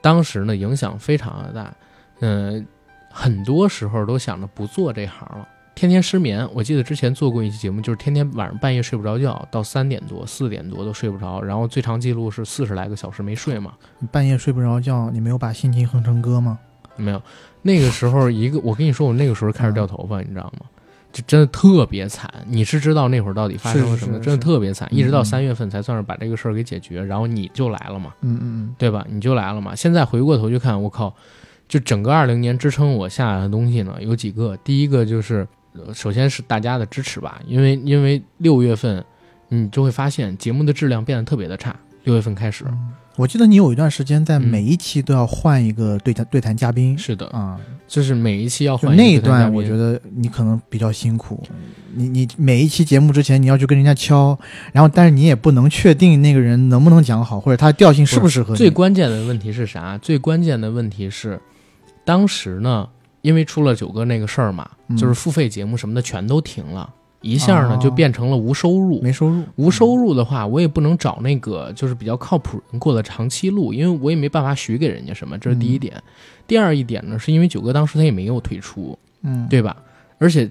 当时呢影响非常的大，嗯、很多时候都想着不做这行了。天天失眠。我记得之前做过一期节目，就是天天晚上半夜睡不着觉，到三点多、四点多都睡不着，然后最长记录是四十来个小时没睡嘛。你半夜睡不着觉，你没有把心情哼成歌吗？没有，那个时候一个，我跟你说，我那个时候开始掉头发，你知道吗？就真的特别惨。你是知道那会儿到底发生了什么？是是是真的特别惨，一直到嗯三月份才算是把这个事儿给解决，然后你就来了嘛。嗯嗯对吧？你就来了嘛。现在回过头去看，我靠，就整个二零年支撑我下来的东西呢，有几个。第一个就是，呃首先是大家的支持吧，因为因为六月份，你就会发现节目的质量变得特别的差。六月份开始，嗯，我记得你有一段时间在嗯每一期都要换一个对谈对谈嘉宾是的，啊，就是每一期要换就那一段，我觉得你可能比较辛苦。你你每一期节目之前你要去跟人家敲，然后但是你也不能确定那个人能不能讲好，或者他的调性适不适合你。最关键的问题是啥？最关键的问题是，当时呢，因为出了九哥那个事儿嘛，嗯就是付费节目什么的全都停了，一下呢哦就变成了无收入。没收入，无收入的话，我也不能找那个就是比较靠谱人过的长期路，因为我也没办法许给人家什么，这是第一点。第二一点呢，是因为九哥当时他也没有退出，嗯，对吧？而且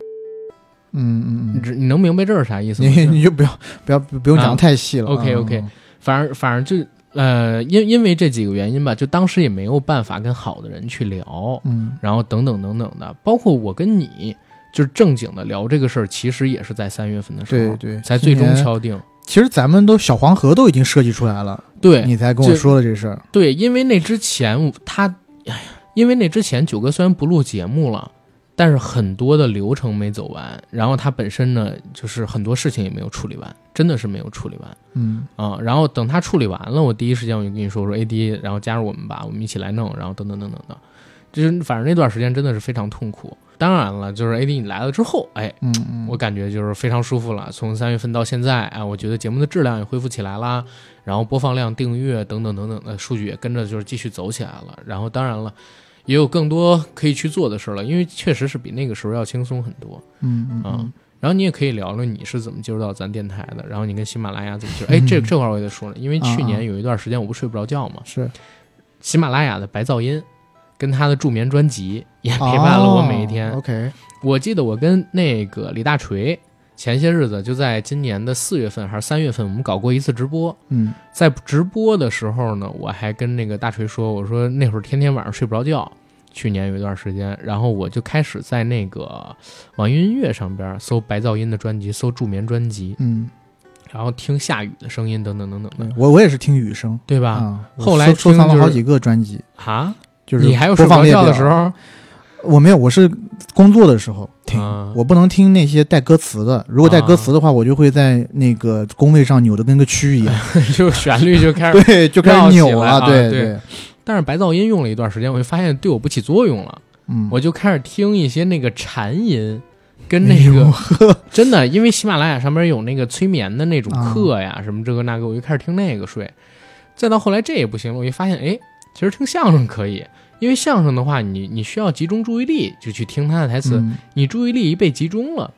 嗯嗯你你能明白这是啥意思吗？你你就不要不要不用讲太细了。OK，OK 嗯反正反正就呃，因因为这几个原因吧，就当时也没有办法跟好的人去聊，嗯然后等等等等的，包括我跟你就是正经的聊这个事儿，其实也是在三月份的时候对对，才最终敲定。其实咱们都小黄河都已经设计出来了，对，你才跟我说了这事儿。对，因为那之前他，哎呀，因为那之前九哥虽然不录节目了，但是很多的流程没走完，然后他本身呢，就是很多事情也没有处理完，真的是没有处理完嗯啊、然后等他处理完了，我第一时间我就跟你说，说 AD，然后加入我们吧，我们一起来弄，然后等等等等的，就是反正那段时间真的是非常痛苦。当然了，就是 AD 你来了之后，哎，嗯嗯，我感觉就是非常舒服了。从三月份到现在，啊，我觉得节目的质量也恢复起来啦，然后播放量、订阅等等等等的数据也跟着就是继续走起来了。然后当然了，也有更多可以去做的事了，因为确实是比那个时候要轻松很多嗯嗯然后你也可以聊聊你是怎么接触到咱电台的，然后你跟喜马拉雅怎么接触？哎，这这块我也得说了，因为去年有一段时间我不睡不着觉嘛，是喜马拉雅的白噪音跟他的助眠专辑也陪伴了我每一天。哦 OK，我记得我跟那个李大锤前些日子就在今年的四月份还是三月份，我们搞过一次直播。嗯。在直播的时候呢，我还跟那个大锤说，我说那会儿天天晚上睡不着觉，去年有一段时间，然后我就开始在那个网易云音乐上边搜白噪音的专辑，搜助眠专辑，嗯，然后听下雨的声音等等等等的，我我也是听雨声。对吧？后来收藏了好几个专辑，啊，就是你还有睡觉的时候，我没有，我是工作的时候听，啊我不能听那些带歌词的。如果带歌词的话，我就会在那个工位上扭的跟个蛆一样，就旋律就开始 对，就开始扭了，对对但是白噪音用了一段时间，我就发现对我不起作用了，嗯，我就开始听一些那个禅音，跟那个真的，因为喜马拉雅上面有那个催眠的那种啊。课呀，什么这个那个，我就开始听那个睡。再到后来这也不行了，我就发现，哎，其实听相声可以，因为相声的话，你你需要集中注意力，就去听他的台词，嗯你注意力一被集中了，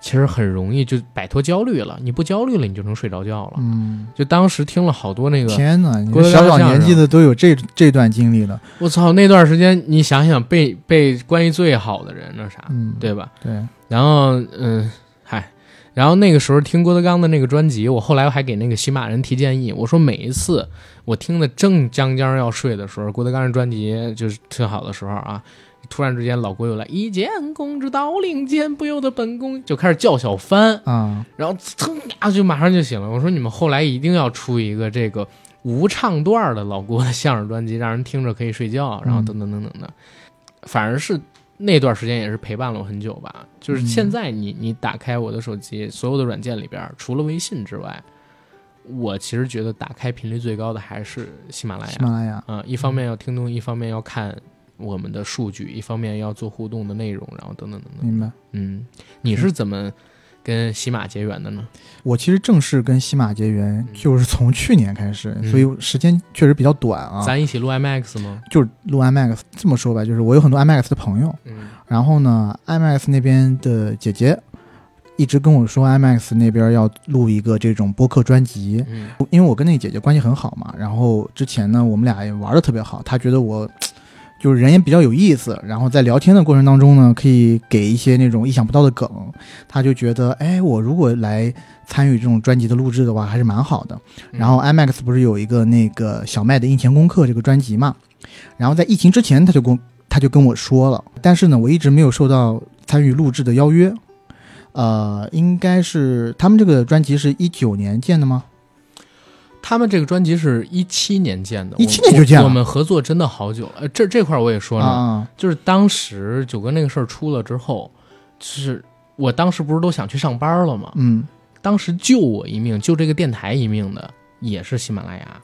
其实很容易就摆脱焦虑了。你不焦虑了，你就能睡着觉了。嗯，就当时听了好多那个天哪，你小小年纪的都有这这段经历了，我操，那段时间你想想被被关系最好的人那啥，嗯，对吧？对，然后嗯，嗨，然后那个时候听郭德纲的那个专辑，我后来还给那个喜马人提建议，我说每一次我听的正将将要睡的时候，郭德纲的专辑就是特好的时候啊。突然之间，老郭又来一见公之到，令箭不由得本宫，就开始叫小帆，啊，然后噌呀就马上就醒了。我说你们后来一定要出一个这个无唱段的老郭的相声专辑，让人听着可以睡觉，然后等等等等的。反而是那段时间也是陪伴了我很久吧。就是现在你你打开我的手机，所有的软件里边，除了微信之外，我其实觉得打开频率最高的还是喜马拉雅。喜马拉雅，啊、一方面要听东西，一方面要看我们的数据，一方面要做互动的内容，然后等等等等。明白。嗯，你是怎么跟喜马结缘的呢？我其实正式跟喜马结缘就是从去年开始，嗯所以时间确实比较短啊。咱一起录 IMAX 吗？就是录 IMAX，这么说吧，就是我有很多 IMAX 的朋友，嗯然后呢，IMAX 那边的姐姐一直跟我说，IMAX 那边要录一个这种播客专辑，嗯因为我跟那个姐姐关系很好嘛，然后之前呢，我们俩也玩的特别好，她觉得我就是人也比较有意思，然后在聊天的过程当中呢，可以给一些那种意想不到的梗，他就觉得，哎，我如果来参与这种专辑的录制的话，还是蛮好的。然后 IMAX 不是有一个那个小麦的印钱功课这个专辑嘛，然后在疫情之前他就跟他就跟我说了，但是呢，我一直没有受到参与录制的邀约。呃，应该是他们这个专辑是一九年建的吗？他们这个专辑是一七年建的，17年就建了我我们合作真的好久了。呃，这这块儿我也说了，啊，就是当时九哥那个事儿出了之后，就是我当时不是都想去上班了吗？嗯，当时救我一命，救这个电台一命的也是喜马拉雅，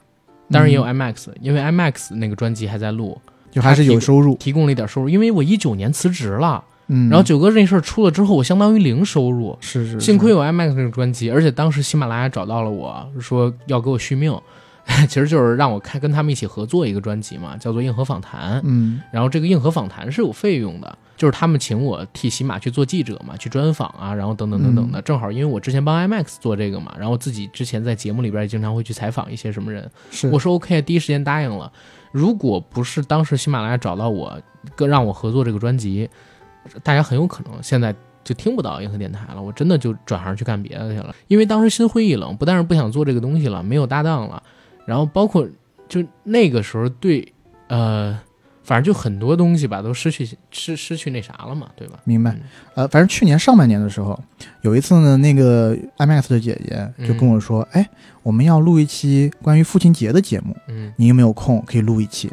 当然也有嗯 IMAX，、因为 IMAX 那个专辑还在录，就还是有收入。提供了一点收入。因为我一九年辞职了，嗯，然后九哥这事儿出了之后，我相当于零收入。是是，是幸亏有 IMAX 这个专辑，而且当时喜马拉雅找到了我说要给我续命，其实就是让我开跟他们一起合作一个专辑嘛，叫做《硬核访谈》。嗯然后这个硬核访谈是有费用的，就是他们请我替喜马去做记者嘛，去专访啊，然后等等等等的。正好因为我之前帮 IMAX 做这个嘛，然后自己之前在节目里边也经常会去采访一些什么人，是我说 OK，第一时间答应了。如果不是当时喜马拉雅找到我，跟让我合作这个专辑，大家很有可能现在就听不到银河电台了。我真的就转行去干别的去了，因为当时心灰意冷，不但是不想做这个东西了，没有搭档了，然后包括就那个时候对，呃，反正就很多东西吧，都失去失失去那啥了嘛，对吧？明白嗯。呃，反正去年上半年的时候，有一次呢，那个 IMAX 的姐姐就跟我说：“哎，我们要录一期关于父亲节的节目，嗯你有没有空可以录一期？”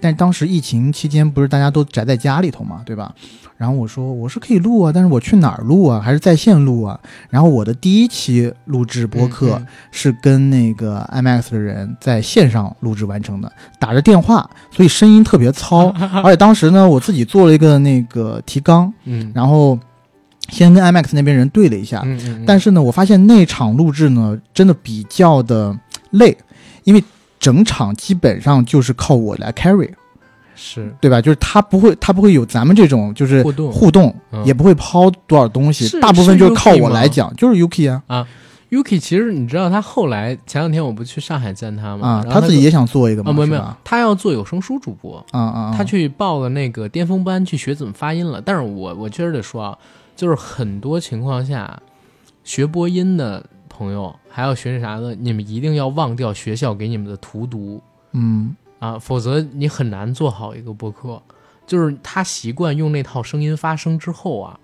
但当时疫情期间不是大家都宅在家里头嘛，对吧？然后我说我是可以录啊，但是我去哪儿录啊？还是在线录啊？然后我的第一期录制播客嗯是跟那个 IMAX 的人在线上录制完成的，打着电话，所以声音特别糙。而且当时呢，我自己做了一个那个提纲，嗯，然后先跟 IMAX 那边人对了一下，嗯嗯，但是呢，我发现那场录制呢真的比较的累，因为整场基本上就是靠我来 carry，是对吧？就是他不会，他不会有咱们这种就是互动互动，嗯也不会抛多少东西，大部分就是靠我来讲，就是 Yuki 啊 Yuki，其实你知道他后来前两天我不去上海见他吗？啊，他自己也想做一个吗，啊，没有没有？，他要做有声书主播，啊啊，啊他去报了那个巅峰班去学怎么发音了。但是我我确实得说啊，就是很多情况下，学播音的朋友还要学那啥的，你们一定要忘掉学校给你们的荼毒嗯啊，否则你很难做好一个播客。就是他习惯用那套声音发声之后啊，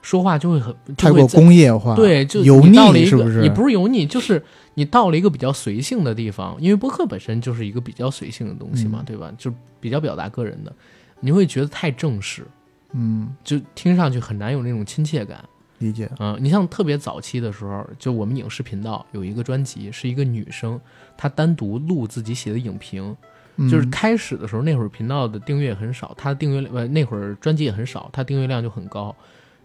说话就会很太过工业化，对，就油腻是不是？你不是油腻，就是你到了一个比较随性的地方，因为播客本身就是一个比较随性的东西嘛，嗯对吧？就比较表达个人的，你会觉得太正式，嗯，就听上去很难有那种亲切感。理解，嗯、你像特别早期的时候，就我们影视频道有一个专辑，是一个女生，她单独录自己写的影评，嗯就是开始的时候，那会儿频道的订阅很少，他的订阅呃那会儿专辑也很少，他订阅量就很高。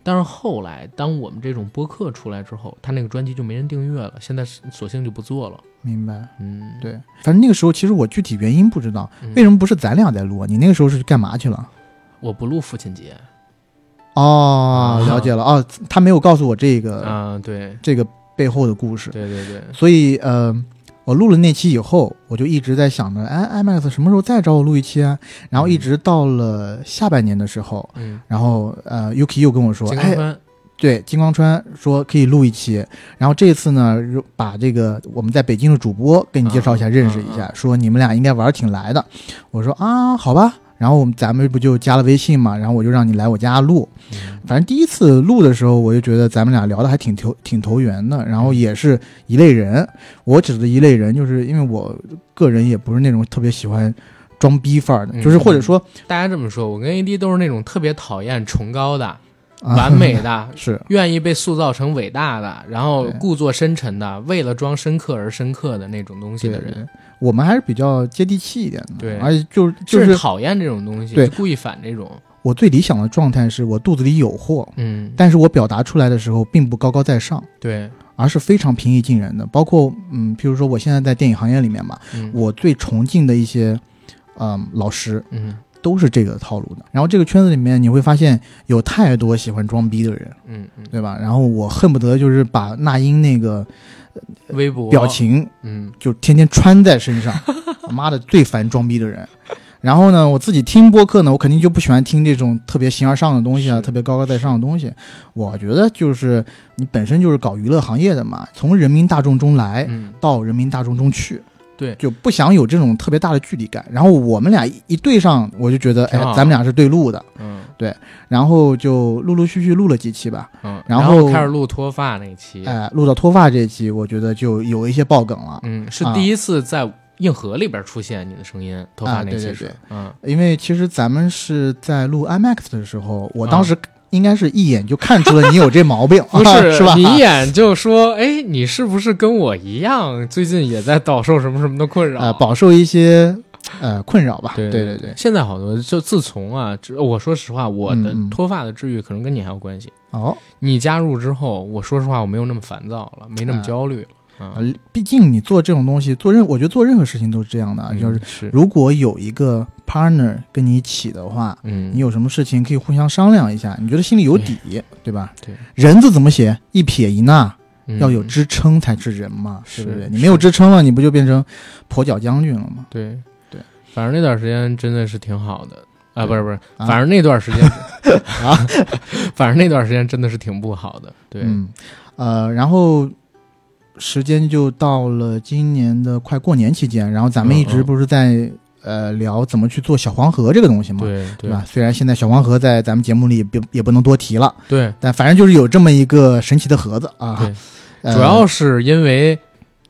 但是后来，当我们这种播客出来之后，他那个专辑就没人订阅了，现在索性就不做了。明白。嗯，对，反正那个时候其实我具体原因不知道，嗯为什么不是咱俩在录啊？你那个时候是去干嘛去了？我不录父亲节哦，啊了解了。哦，他没有告诉我这个、啊，对这个背后的故事，对对对，所以呃，我录了那期以后，我就一直在想着，哎，IMAX 什么时候再找我录一期啊？然后一直到了下半年的时候，嗯，然后呃，Yuki 又跟我说，哎，金刚川，对，金光川说可以录一期，然后这次呢，把这个我们在北京的主播给你介绍一下，嗯认识一下，说你们俩应该玩挺来的。我说啊，好吧。然后我们咱们不就加了微信嘛，然后我就让你来我家录。嗯反正第一次录的时候，我就觉得咱们俩聊的还挺投挺投缘的，然后也是一类人。我指的一类人，就是因为我个人也不是那种特别喜欢装逼范儿的，嗯就是或者说、大家这么说，我跟 AD 都是那种特别讨厌崇高的、啊完美的，是。愿意被塑造成伟大的，然后故作深沉的，为了装深刻而深刻的那种东西的人，我们还是比较接地气一点的，对。而且就是就是讨厌这种东西，对。故意反这种。我最理想的状态是我肚子里有货，嗯，但是我表达出来的时候并不高高在上，对，而是非常平易近人的。包括嗯，譬如说我现在在电影行业里面嘛，嗯，我最崇敬的一些嗯老师嗯都是这个套路的。然后这个圈子里面你会发现有太多喜欢装逼的人，嗯嗯，对吧？然后我恨不得就是把那英那个微博表，情嗯就天天穿在身上，妈的最烦装逼的人。然后呢，我自己听播客呢，我肯定就不喜欢听这种特别形而上的东西啊，特别高高在上的东西。我觉得就是你本身就是搞娱乐行业的嘛，从人民大众中来嗯，到人民大众中去，对。就不想有这种特别大的距离感。然后我们俩一一对上，我就觉得，哎，咱们俩是对路的。嗯。对。然后就陆陆续续录了几期吧，嗯，然然后开始录脱发那期，哎，录到脱发这一期，我觉得就有一些爆梗了。嗯，是啊第一次在硬核里边出现你的声音，脱发啊那期是对对。对，嗯，因为其实咱们是在录 IMAX 的时候，我啊当时应该是一眼就看出了你有这毛病，不是 是吧？你一眼就说，哎，你是不是跟我一样，最近也在饱受什么什么的困扰？呃，饱受一些呃困扰吧。对对对对，现在好多就自从啊，我说实话，我的脱发的治愈可能跟你还有关系。哦，你加入之后，我说实话，我没有那么烦躁了，没那么啊焦虑了。啊，呃，毕竟你做这种东西，做任我觉得做任何事情都是这样的，就是是，如果有一个 partner 跟你一起的话，嗯，你有什么事情可以互相商量一下，你觉得心里有底，对吧？对，人字怎么写？一撇一捺，嗯要有支撑才是人嘛，是对不对？是你没有支撑了，你不就变成跛脚将军了吗？对对，反正那段时间真的是挺好的啊，不是不是，啊反正那段时间 啊，反正那段时间真的是挺不好的。对，嗯，呃，然后时间就到了今年的快过年期间，然后咱们一直不是在、呃聊怎么去做小黄盒这个东西嘛，对对吧？虽然现在小黄盒在咱们节目里也不也不能多提了，对但反正就是有这么一个神奇的盒子啊。对，呃主要是因为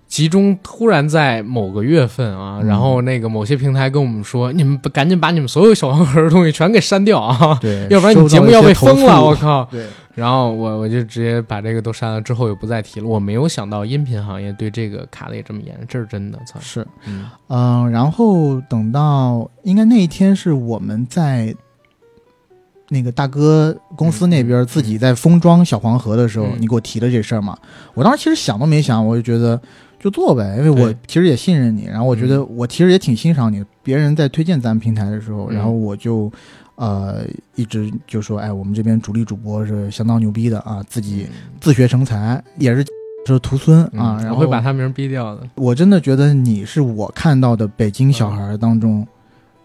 集中突然在某个月份啊，嗯然后那个某些平台跟我们说，你们赶紧把你们所有小黄盒的东西全给删掉啊，对，要不然你节目要被封了，我靠！对，然后我我就直接把这个都删了，之后也不再提了。我没有想到音频行业对这个卡的也这么严，这是真的，操！是，嗯嗯、然后等到应该那一天是我们在那个大哥公司那边自己在封装小黄盒的时候，嗯你给我提了这事儿嘛？我当时其实想都没想，我就觉得就做呗，因为我其实也信任你，然后我觉得我其实也挺欣赏你。别人在推荐咱们平台的时候，嗯然后我就呃一直就说，哎，我们这边主力主播是相当牛逼的啊，自己自学成才，也是。是徒孙啊，然后会把他名逼掉的。我真的觉得你是我看到的北京小孩当中，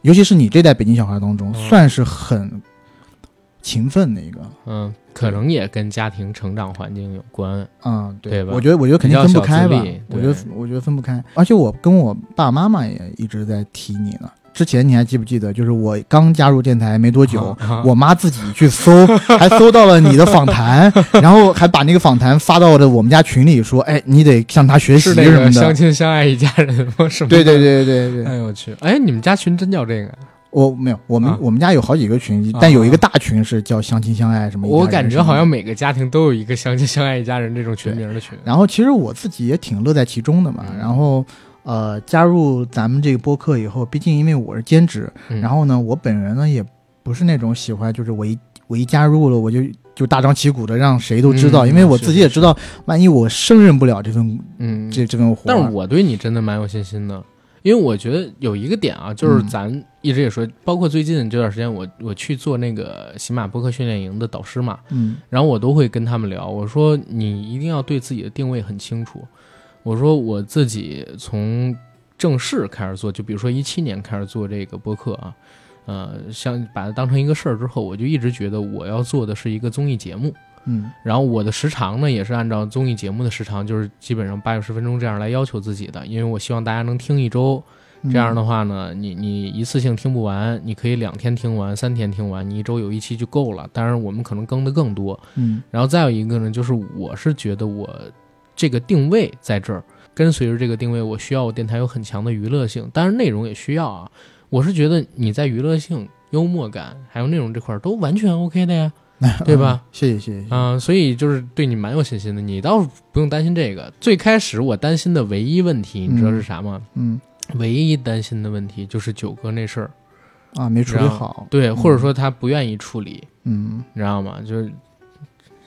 尤其是你这代北京小孩当中，嗯算是很勤奋的一个。嗯，可能也跟家庭成长环境有关。嗯，对吧我觉得，我觉得肯定分不开吧。我觉得，我觉得分不开。而且我跟我爸爸妈妈也一直在提你呢。之前你还记不记得？就是我刚加入电台没多久，啊我妈自己去搜，还搜到了你的访谈，然后还把那个访谈发到了我们家群里，说：“哎，你得向他学习什么的。”相亲相爱一家人吗？什么？对对。对对对对，哎呦我去！哎，你们家群真叫这个？我没有，我们、啊。我们家有好几个群，啊。但有一个大群是叫相亲相爱什么我感觉好像每个家庭都有一个相亲相爱一家人这种群名的群。然后其实我自己也挺乐在其中的嘛。嗯。然后呃，加入咱们这个播客以后，毕竟因为我是兼职，嗯。然后呢，我本人呢也不是那种喜欢就是我一我一加入了我就就大张旗鼓的让谁都知道，嗯因为我自己也知道，万一我胜任不了这份嗯，这这份活，但是我对你真的蛮有信心的，因为我觉得有一个点啊，就是嗯咱一直也说，包括最近这段时间我，我去做那个喜马播客训练营的导师嘛，嗯然后我都会跟他们聊，我说你一定要对自己的定位很清楚。我说我自己从正式开始做，就比如说一七年开始做这个播客啊，呃，像把它当成一个事儿之后，我就一直觉得我要做的是一个综艺节目。嗯然后我的时长呢，也是按照综艺节目的时长，就是基本上八九十分钟这样来要求自己的，因为我希望大家能听一周。嗯这样的话呢，你你一次性听不完，你可以两天听完，三天听完，你一周有一期就够了。当然，我们可能更的更多。嗯然后再有一个呢，就是我是觉得我这个定位在这儿，跟随着这个定位，我需要我电台有很强的娱乐性，当然内容也需要啊。我是觉得你在娱乐性、幽默感还有内容这块儿都完全 OK 的呀。对吧？谢谢谢谢。啊、所以就是对你蛮有信心的，你倒不用担心这个。最开始我担心的唯一问题，你知道是啥吗？嗯唯一担心的问题就是九哥那事儿，啊，没处理好。对，嗯或者说他不愿意处理，嗯你知道吗？就是，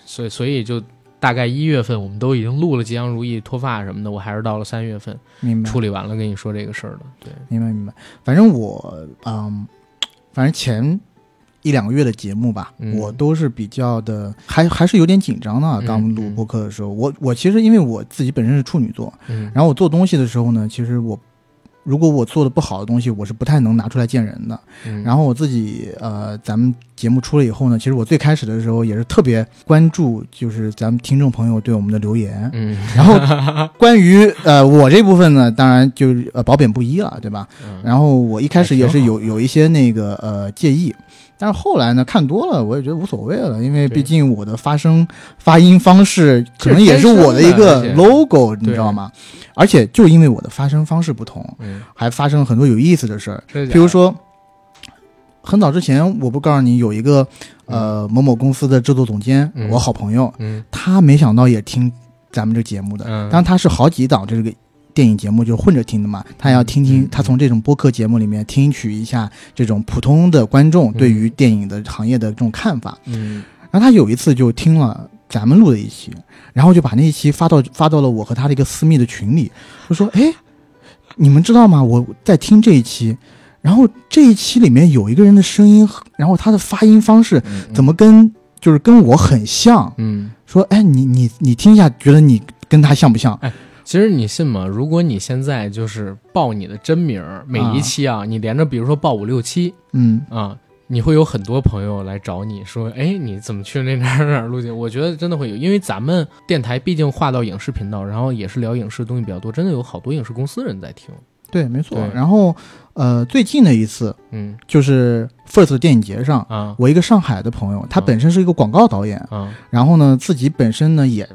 所以所以就大概一月份我们都已经录了《吉祥如意》脱发什么的，我还是到了三月份明白处理完了跟你说这个事儿的。对，明白明白。反正我嗯，反正前一两个月的节目吧，嗯我都是比较的，还还是有点紧张的。嗯刚录嗯播客的时候，我我其实因为我自己本身是处女座，嗯，然后我做东西的时候呢，其实我如果我做的不好的东西，我是不太能拿出来见人的。嗯然后我自己呃，咱们节目出了以后呢，其实我最开始的时候也是特别关注，就是咱们听众朋友对我们的留言。嗯然后关于 呃我这部分呢，当然就是呃褒贬不一了，对吧？嗯然后我一开始也是有有一些那个呃介意，但是后来呢看多了，我也觉得无所谓了，因为毕竟我的发声发音方式可能也是我的一个 logo，你知道吗？而且就因为我的发声方式不同，嗯，还发生了很多有意思的事儿。比比如说，很早之前我不告诉你有一个呃某某公司的制作总监，嗯。我好朋友，嗯。他没想到也听咱们这节目的，嗯。当然他是好几档这个电影节目就混着听的嘛，他要听听，嗯他从这种播客节目里面听取一下这种普通的观众对于电影的行业的这种看法。嗯然后他有一次就听了咱们录的一期，然后就把那一期发到发到了我和他的一个私密的群里，就说：“哎，你们知道吗？我在听这一期，然后这一期里面有一个人的声音，然后他的发音方式嗯怎么跟就是跟我很像。嗯。说，哎，你你你听一下，觉得你跟他像不像？其实你信吗？如果你现在就是报你的真名儿，每一期啊，你连着比如说报五六期嗯，啊，你会有很多朋友来找你说，哎，你怎么去那哪儿哪儿录节目？我觉得真的会有，因为咱们电台毕竟划到影视频道，然后也是聊影视的东西比较多，真的有好多影视公司人在听。对，没错。然后，呃，最近的一次嗯就是 First 电影节上，啊我一个上海的朋友，他嗯本身是一个广告导演，啊然后呢，自己本身呢也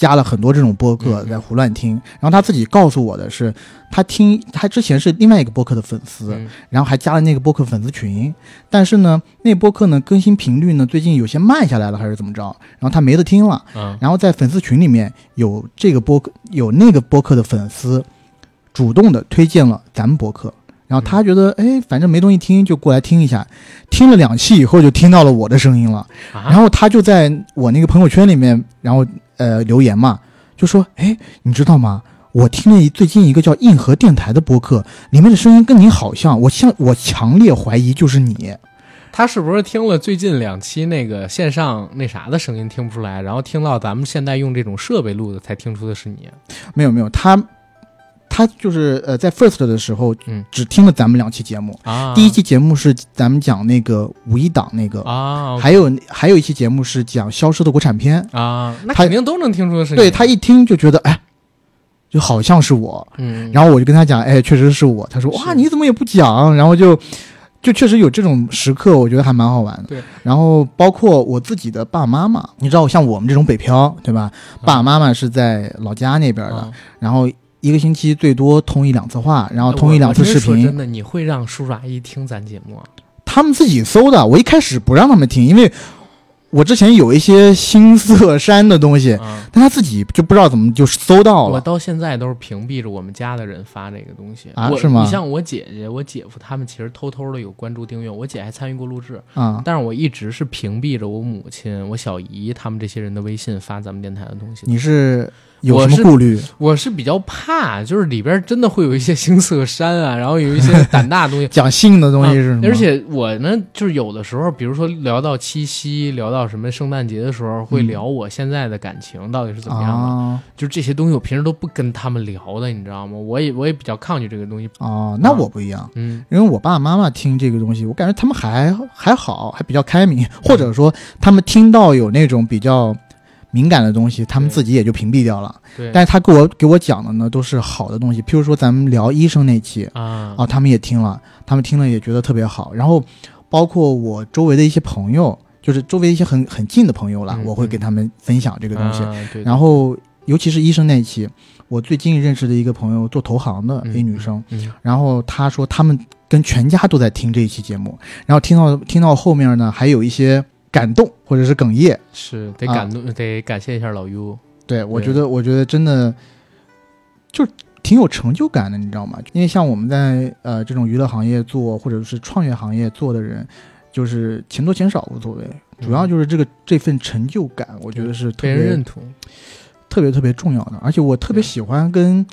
加了很多这种播客在胡乱听。然后他自己告诉我的是，他听他之前是另外一个播客的粉丝，嗯然后还加了那个播客粉丝群，但是呢，那播客呢更新频率呢最近有些慢下来了，还是怎么着？然后他没得听了。啊然后在粉丝群里面有这个播客有那个播客的粉丝主动的推荐了咱们播客，然后他觉得哎，反正没东西听，就过来听一下。听了两期以后，就听到了我的声音了。然啊！后他就在我那个朋友圈里面，然后呃留言嘛，就说哎，你知道吗？我听了一最近一个叫硬核电台的播客，里面的声音跟你好像，我像我强烈怀疑就是你。他是不是听了最近两期那个线上那啥的声音听不出来，然后听到咱们现在用这种设备录的才听出的是你？没有没有，他他就是呃在 First 的时候，嗯只听了咱们两期节目。啊，第一期节目是咱们讲那个五一档那个，啊，还有还有一期节目是讲消失的国产片。啊，那肯定都能听出的是。对他一听就觉得哎，就好像是我。嗯，然后我就跟他讲，哎，确实是我。他说哇，你怎么也不讲？然后就就确实有这种时刻，我觉得还蛮好玩的。对。然后包括我自己的爸爸妈妈，你知道，像我们这种北漂，对吧？爸爸妈妈是在老家那边的，啊然后一个星期最多通一两次话，然后通一两次视频真。的，你会让叔叔阿姨听咱节目啊？他们自己搜的。我一开始不让他们听，因为我之前有一些新色山的东西，啊，但他自己就不知道怎么就搜到了。我到现在都是屏蔽着我们家的人发这个东西啊是吗你像我姐姐、我姐夫他们，其实偷偷的有关注订阅，我姐还参与过录制，啊，但是我一直是屏蔽着我母亲、我小姨他们这些人的微信发咱们电台的东西。你是有什么顾虑？我是比较怕，就是里边真的会有一些形色山啊，然后有一些胆大的东西。讲性的东西是什么？而且我呢，就是有的时候，比如说聊到七夕，聊到什么圣诞节的时候，会嗯聊我现在的感情到底是怎么样的。啊就是这些东西，我平时都不跟他们聊的，你知道吗？我也我也比较抗拒这个东西。哦，那我不一样。嗯因为我爸爸妈妈听这个东西，我感觉他们还还好，还比较开明，或者说他们听到有那种比较敏感的东西，他们自己也就屏蔽掉了。对，但是他给我给我讲的呢，都是好的东西，譬如说咱们聊医生那期，啊啊，他们也听了，他们听了也觉得特别好。然后包括我周围的一些朋友，就是周围一些很很近的朋友了，嗯我会给他们分享这个东西。啊对，然后尤其是医生那一期，我最近认识的一个朋友做投行的嗯一女生，嗯然后她说他们跟全家都在听这一期节目，然后听到听到后面呢，还有一些感动或者是哽咽。是得啊感动，得感谢一下老 U。对我觉得，我觉得真的就挺有成就感的，你知道吗？因为像我们在呃这种娱乐行业做，或者是创业行业做的人，就是钱多钱少无所谓，主要就是这个这份成就感，我觉得是特别认同。特别特别重要的。而且我特别喜欢跟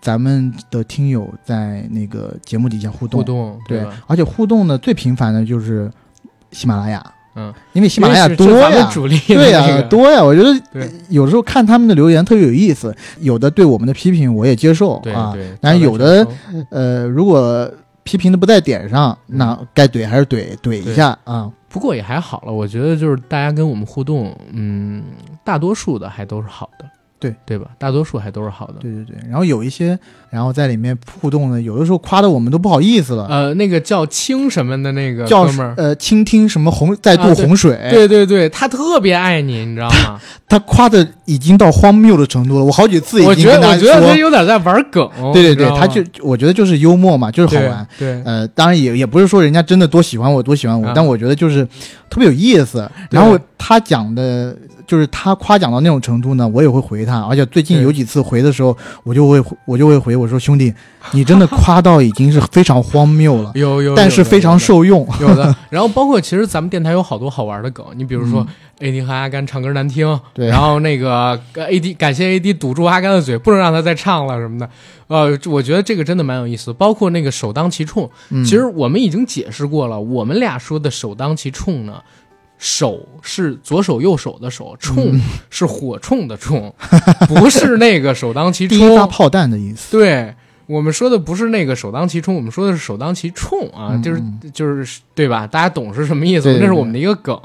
咱们的听友在那个节目底下互动，互动对吧？，而且互动呢最频繁的就是喜马拉雅。嗯，因为喜马拉雅多呀，主力对呀、那个多呀。我觉得有时候看他们的留言特别有意思，有的对我们的批评我也接受啊。但是有的呃，如果批评的不在点上，那该怼还是怼怼一下啊。不过也还好了，我觉得就是大家跟我们互动，嗯，大多数的还都是好的，对对吧？大多数还都是好的。对对对，然后有一些，然后在里面互动的，有的时候夸的我们都不好意思了。呃，那个叫青什么的那个叫哥们儿，呃，倾听什么洪再渡洪水，对对对，他特别爱你，你知道吗？他夸的已经到荒谬的程度了。我好几次已经跟他我觉得他，有点在玩梗。对对对，他就我觉得就是幽默嘛，就是好玩。对，呃，当然也也不是说人家真的多喜欢我，多喜欢我，啊但我觉得就是特别有意思。然后他讲的，就是他夸奖到那种程度呢，我也会回他。而且最近有几次回的时候，我就会我就会回我说兄弟，你真的夸到已经是非常荒谬了，有有，但是非常受。用。有的，然后包括其实咱们电台有好多好玩的梗，你比如说嗯 AD 和阿甘唱歌难听，对然后那个呃 AD 感谢 AD 堵住阿甘的嘴，不能让他再唱了什么的，呃，我觉得这个真的蛮有意思。包括那个首当其冲，嗯其实我们已经解释过了，我们俩说的首当其冲呢，手是左手右手的手，冲嗯是火冲的冲，不是那个首当其第一发冲。炮弹的意思。对我们说的不是那个首当其冲，我们说的是首当其冲啊，嗯就是就是对吧？大家懂是什么意思？对对对那是我们的一个梗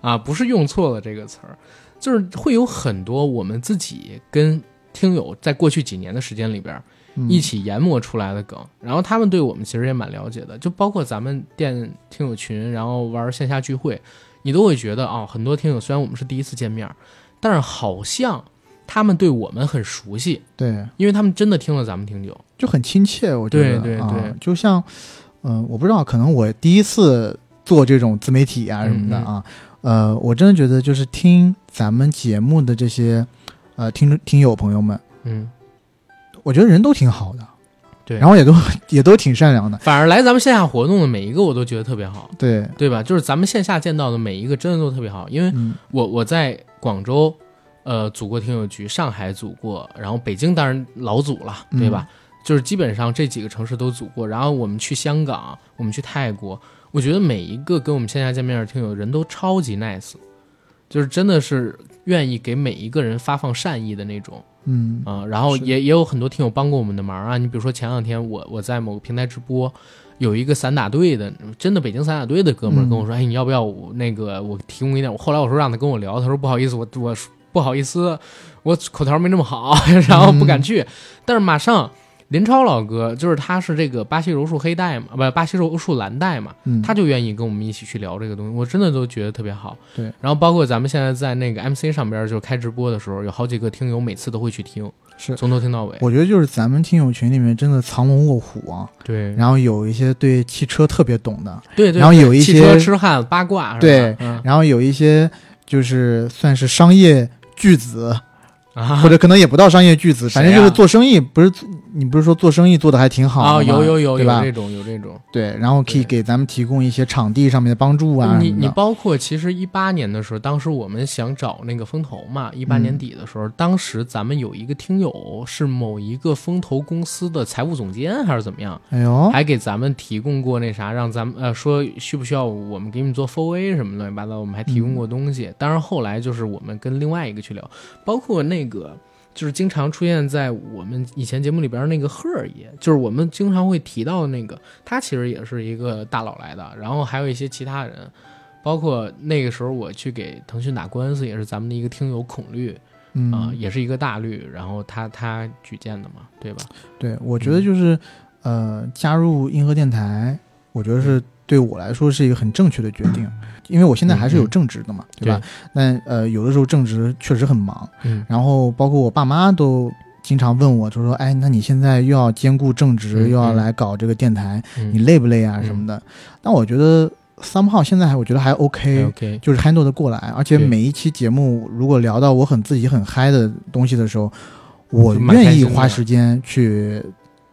啊，不是用错了这个词儿，就是会有很多我们自己跟听友在过去几年的时间里边。嗯一起研磨出来的梗，然后他们对我们其实也蛮了解的，就包括咱们店听友群，然后玩线下聚会，你都会觉得啊、很多听友虽然我们是第一次见面，但是好像他们对我们很熟悉，对，因为他们真的听了咱们挺久。就很亲切，我觉得。啊对对对。就像，嗯、我不知道，可能我第一次做这种自媒体啊什么的嗯啊，呃，我真的觉得就是听咱们节目的这些呃听听友朋友们，嗯，我觉得人都挺好的，对。然后也都 也都挺善良的，反而来咱们线下活动的每一个我都觉得特别好，对，对吧？就是咱们线下见到的每一个真的都特别好，因为嗯。我我在广州，呃，组过听友局，上海组过，然后北京当然老组了，嗯。对吧？就是基本上这几个城市都组过，然后我们去香港，我们去泰国，我觉得每一个跟我们线下见面的听友人都超级 nice，就是真的是愿意给每一个人发放善意的那种嗯啊、然后也也有很多听友帮过我们的忙啊，你比如说前两天我我在某个平台直播。有一个散打队的，真的北京散打队的哥们跟我说：“哎，你要不要我那个我提供一点？”我后来我说让他跟我聊，他说不好意思，我我不好意思，我口条没那么好，然后不敢去。但是马上林超老哥就是他是这个巴西柔术黑带嘛，不巴西柔术蓝带嘛，嗯，他就愿意跟我们一起去聊这个东西，我真的都觉得特别好。对，然后包括咱们现在在那个 MC 上边就开直播的时候，有好几个听友每次都会去听，是。从头听到尾。我觉得就是咱们听友群里面真的藏龙卧虎啊，对，然后有一些对汽车特别懂的，对对，然后有一汽些车痴汉八卦，对嗯。然后有一些就是算是商业巨子，啊。或者可能也不到商业巨子，反正就是啊做生意，不是你不是说做生意做的还挺好的啊，吗有有有有这？种有这种。对，然后可以给咱们提供一些场地上面的帮助啊你你。包括其实一八年的时候，当时我们想找那个风投嘛，一八嗯年底的时候，当时咱们有一个听友是某一个风投公司的财务总监还是怎么样，哎呦，还给咱们提供过那啥，让咱们呃说需不需要我们给你们做 f o A 什么乱七八糟，我们还提供过东西。当然后来就是我们跟另外一个去聊，包括那个。就是经常出现在我们以前节目里边那个赫尔爷，就是我们经常会提到的那个，他其实也是一个大佬来的，然后还有一些其他人，包括那个时候我去给腾讯打官司，也是咱们的一个听友孔绿嗯啊、也是一个大律，然后他他举荐的嘛，对吧？对，我觉得就是，呃，加入硬核电台，我觉得是对我来说是一个很正确的决定，因为我现在还是有正职的嘛，对吧？那呃，有的时候正职确实很忙，嗯。然后包括我爸妈都经常问我，就说：“哎，那你现在又要兼顾正职，嗯又要嗯来搞这个电台，嗯，你累不累啊嗯什么的？”但我觉得 somehow 现在还我觉得还 OK，OK，就是 handle 的过来，而且每一期节目如果聊到我很自己很嗨的东西的时候，我愿意花时间去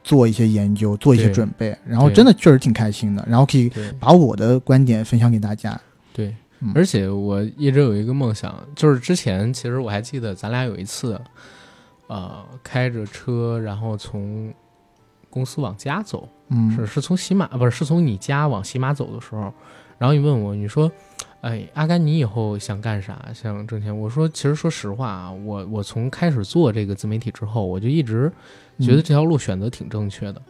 做一些研究，做一些准备，然后真的确实挺开心的，然后可以把我的观点分享给大家。对。嗯，而且我一直有一个梦想，就是之前其实我还记得咱俩有一次，呃，开着车然后从公司往家走，嗯，是是从喜马不是是从你家往喜马走的时候，然后你问我，你说，哎，阿甘，你以后想干啥？想挣钱？我说，其实说实话啊，我我从开始做这个自媒体之后，我就一直觉得这条路选择挺正确的。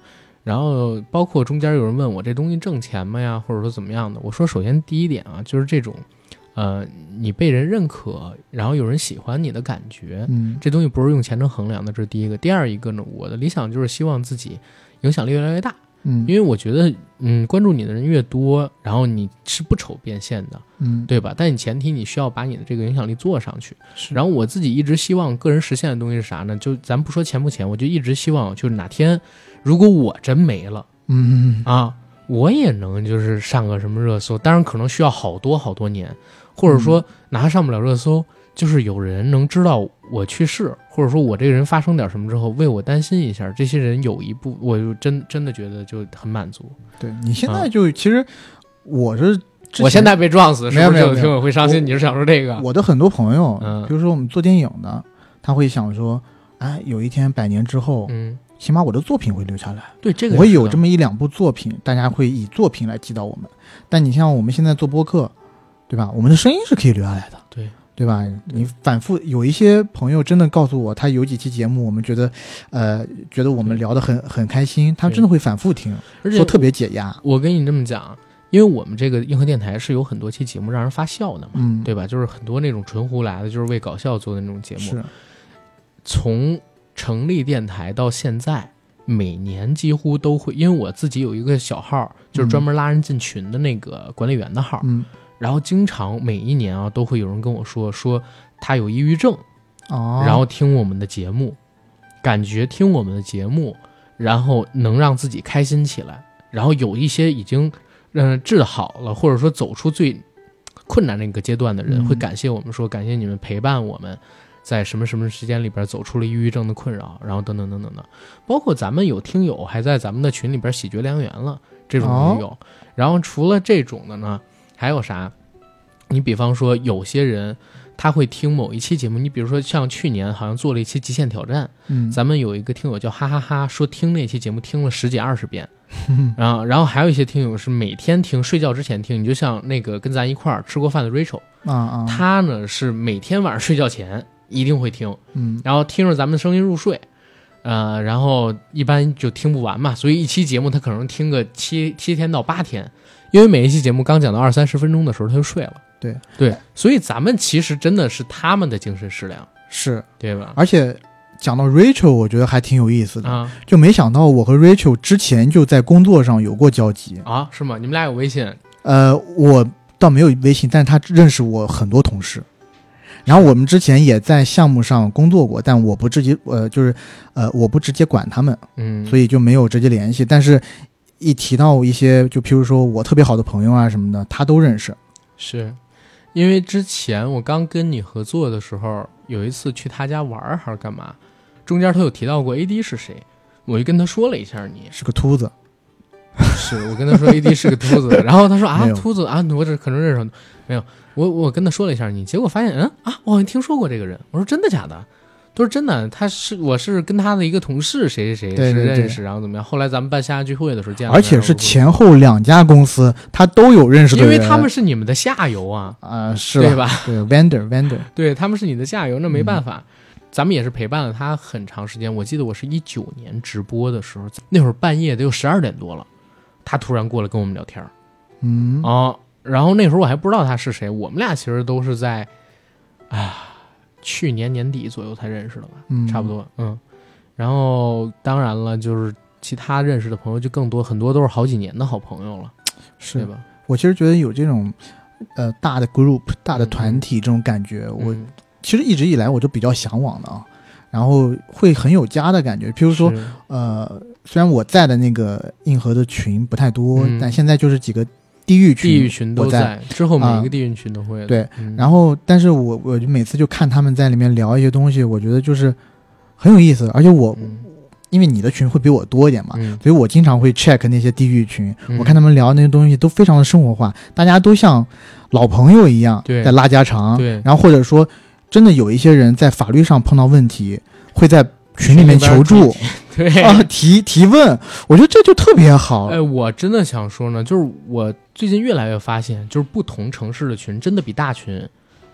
然后包括中间有人问我这东西挣钱吗呀，或者说怎么样的？我说，首先第一点啊，就是这种，呃，你被人认可，然后有人喜欢你的感觉，嗯这东西不是用钱能衡量的，这是第一个。第二一个呢，我的理想就是希望自己影响力越来越大，嗯因为我觉得，嗯，关注你的人越多，然后你是不愁变现的，嗯，对吧？但你前提你需要把你的这个影响力做上去。是然后我自己一直希望个人实现的东西是啥呢？就咱不说钱不钱，我就一直希望就是哪天如果我真没了嗯嗯啊，我也能就是上个什么热搜，当然可能需要好多好多年，或者说哪怕上不了热搜，就是有人能知道我去世，或者说我这个人发生点什么之后为我担心一下，这些人有一部，我就真真的觉得就很满足。对你现在就其实我是我现在被撞死，是不是没有没有听友会伤心？你是想说这个？我的很多朋友，嗯比如说我们做电影的，他会想说，哎，有一天百年之后，嗯，起码我的作品会留下来。对这个我有这么么一两部作品，大家会以作品来记到我们。但你像我们现在做播客，对吧？我们的声音是可以留下来的，对对吧？你反复有一些朋友真的告诉我，他有几期节目，我们觉得，呃，觉得我们聊得很很开心，他对真的会反复听，而且说特别解压。我跟你这么讲，因为我们这个硬核电台是有很多期节目让人发笑的嘛，嗯，对吧？就是很多那种纯胡来的，就是为搞笑做的那种节目。是，从成立电台到现在，每年几乎都会，因为我自己有一个小号，就是专门拉人进群的那个管理员的号，嗯，然后经常每一年啊都会有人跟我说说他有抑郁症，哦，然后听我们的节目，感觉听我们的节目，然后能让自己开心起来。然后有一些已经嗯、呃治好了，或者说走出最困难那个阶段的人，嗯会感谢我们说感谢你们陪伴我们。在什么什么时间里边走出了抑郁症的困扰，然后等等等等的，包括咱们有听友还在咱们的群里边喜绝良缘了，这种哦也有。然后除了这种的呢，还有啥？你比方说有些人他会听某一期节目，你比如说像去年好像做了一期极限挑战，嗯，咱们有一个听友叫哈哈哈说听那期节目听了十几二十遍，然后然后还有一些听友是每天听，睡觉之前听。你就像那个跟咱一块儿吃过饭的 Rachel，啊啊，他呢是每天晚上睡觉前一定会听，嗯然后听着咱们的声音入睡。呃，然后一般就听不完嘛，所以一期节目他可能听个七七天到八天，因为每一期节目刚讲到二三十分钟的时候他就睡了。对对，所以咱们其实真的是他们的精神食粮，是，对吧？而且讲到 Rachel，我觉得还挺有意思的，啊就没想到我和 Rachel 之前就在工作上有过交集。啊，是吗？你们俩有微信？呃，我倒没有微信，但是他认识我很多同事。然后我们之前也在项目上工作过，但我不直接呃，就是呃，我不直接管他们，嗯，所以就没有直接联系。但是，一提到一些，就譬如说我特别好的朋友啊什么的，他都认识。是因为之前我刚跟你合作的时候，有一次去他家玩儿还是干嘛，中间他有提到过 AD 是谁，我就跟他说了一下你，是个秃子，是我跟他说 AD 是个秃子，然后他说啊秃子啊，我这可能认识，没有，我我跟他说了一下你，结果发现嗯啊，我好像听说过这个人，我说真的假的？他说真的，他是我是跟他的一个同事谁谁谁是认识，然后怎么样？后来咱们办线下聚会的时候见了，而且是前后两家公司他都有认识的人，因为他们是你们的下游啊，啊、是对吧？对 vendor vendor，对，他们是你的下游，那没办嗯法。咱们也是陪伴了他很长时间。我记得我是一九年直播的时候，那会儿半夜得有十二点多了，他突然过来跟我们聊天儿嗯啊。然后那时候我还不知道他是谁，我们俩其实都是在啊去年年底左右才认识的吧，嗯，差不多。嗯，然后当然了，就是其他认识的朋友就更多，很多都是好几年的好朋友了，对是吧？我其实觉得有这种呃大的 group 大的嗯团体这种感觉，我嗯其实一直以来我就比较向往的啊，然后会很有家的感觉。譬如说，呃，虽然我在的那个硬核的群不太多，嗯但现在就是几个地域群，地域群都我在。之后每个地域群都会的对，嗯。然后，但是我我就每次就看他们在里面聊一些东西，我觉得就是很有意思，而且我、嗯。因为你的群会比我多一点嘛，嗯。所以我经常会 check 那些地域群，嗯。我看他们聊那些东西都非常的生活化，大家都像老朋友一样在拉家常，对。然后或者说真的有一些人在法律上碰到问题，会在群里面求助对啊，提提问，我觉得这就特别好。哎，我真的想说呢，就是我最近越来越发现，就是不同城市的群真的比大群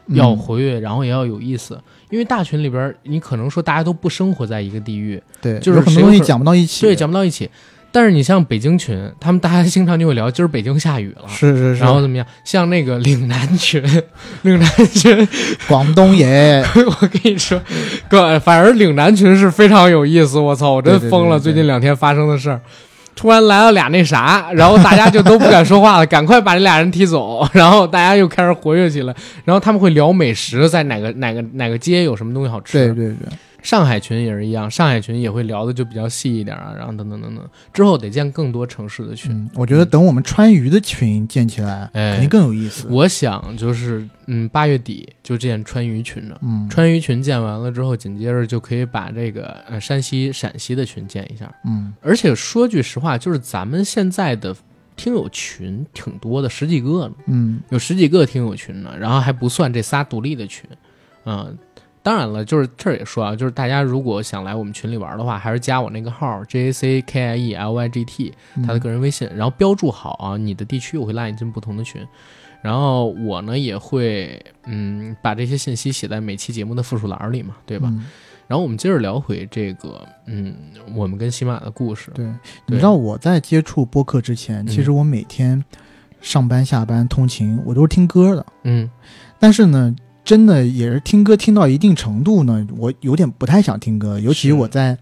要嗯活跃，然后也要有意思。因为大群里边，你可能说大家都不生活在一个地域，对，就是很多东西讲不到一起，对，讲不到一起。但是你像北京群，他们大家经常就会聊，今儿北京下雨了。是是是，然后怎么样？像那个岭南群，岭南群，广东人 我跟你说，哥，反而岭南群是非常有意思。我操，我真疯了！对对最近两天发生的事儿，突然来了俩那啥，然后大家就都不敢说话了，赶快把这俩人踢走，然后大家又开始活跃起来，然后他们会聊美食，在哪个哪个哪个街有什么东西好吃。对对对，上海群也是一样，上海群也会聊的就比较细一点啊，然后等等等等。之后得建更多城市的群。嗯，我觉得等我们川渝的群建起来，哎肯定更有意思。我想就是，嗯，八月底就建川渝群了。嗯，川渝群建完了之后，紧接着就可以把这个呃山西、陕西的群建一下。嗯而且说句实话，就是咱们现在的听友群挺多的，十几个呢，嗯有十几个听友群呢，然后还不算这仨独立的群，嗯。当然了，就是这儿也说啊，就是大家如果想来我们群里玩的话，还是加我那个号 J A C K I E L Y G T，嗯，他的个人微信，然后标注好啊，你的地区我会拉你进不同的群，然后我呢也会嗯把这些信息写在每期节目的附属栏里嘛，对吧？嗯。然后我们接着聊回这个嗯我们跟喜马的故事，对，对。你知道我在接触播客之前，嗯。其实我每天上班、下班、通勤，我都是听歌的。嗯。但是呢，真的也是听歌听到一定程度呢，我有点不太想听歌。尤其我在，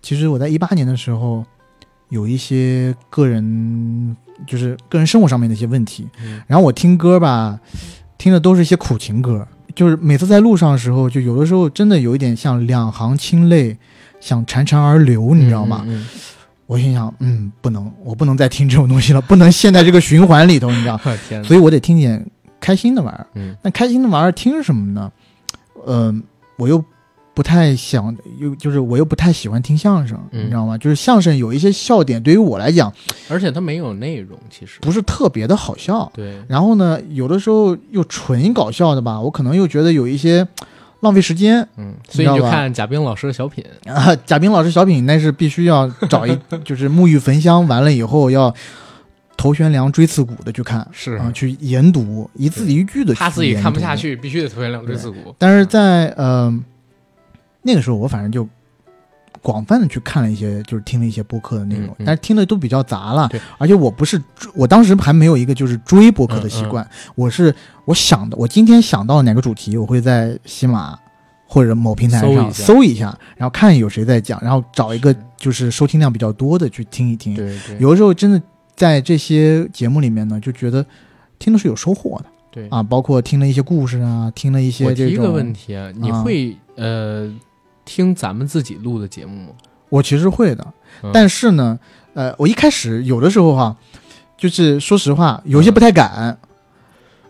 其实我在一八年的时候，有一些个人就是个人生活上面的一些问题，嗯然后我听歌吧，听的都是一些苦情歌，就是每次在路上的时候，就有的时候真的有一点像两行清泪，想潺潺而流，你知道吗？嗯，我心想，嗯，不能，我不能再听这种东西了，不能陷在这个循环里头，你知道，所以我得听点开心的玩意儿。嗯那开心的玩意儿听什么呢？呃，我又不太想，又就是我又不太喜欢听相声，嗯你知道吗？就是相声有一些笑点，对于我来讲而且它没有内容，其实不是特别的好笑。对，然后呢，有的时候又纯搞笑的吧，我可能又觉得有一些浪费时间嗯，所以你就看贾冰老师的小品，啊。贾冰老师小品那是必须要找一，就是沐浴焚香完了以后要头悬梁锥刺股的去看是啊，去研读一字一句的。他自己看不下。去，必须得头悬梁锥刺股，但是在呃那个时候，我反正就广泛的去看了一些，就是听了一些播客的内容，嗯嗯但是听的都比较杂了对。而且我不是，我当时还没有一个就是追播客的习惯，我是我想的，我今天想到哪个主题，我会在喜马。或者某平台上搜一下搜一下，然后看有谁在讲，然后找一个就是收听量比较多的去听一听。对对，有的时候真的在这些节目里面呢，就觉得听的是有收获的。对。啊，包括听了一些故事啊，听了一些我提一这。个问题啊，你啊会呃听咱们自己录的节目吗？我其实会的，嗯。但是呢，呃，我一开始有的时候哈、就是说实话，有些不太敢，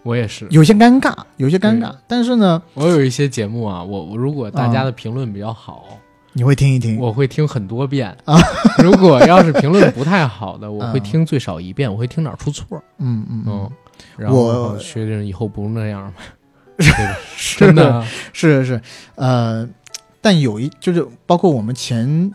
我也是，有些尴尬，有些尴尬。但是呢，我有一些节目啊，我我如果大家啊。的评论比较好，你会听一听。我会听很多遍。啊。如果要是评论不太好的，我会啊听最少一遍，我会听哪儿出错。嗯嗯嗯。嗯，，然后我确定以后不那样嘛，对吧？真的啊，是是，呃，但有一就是包括我们前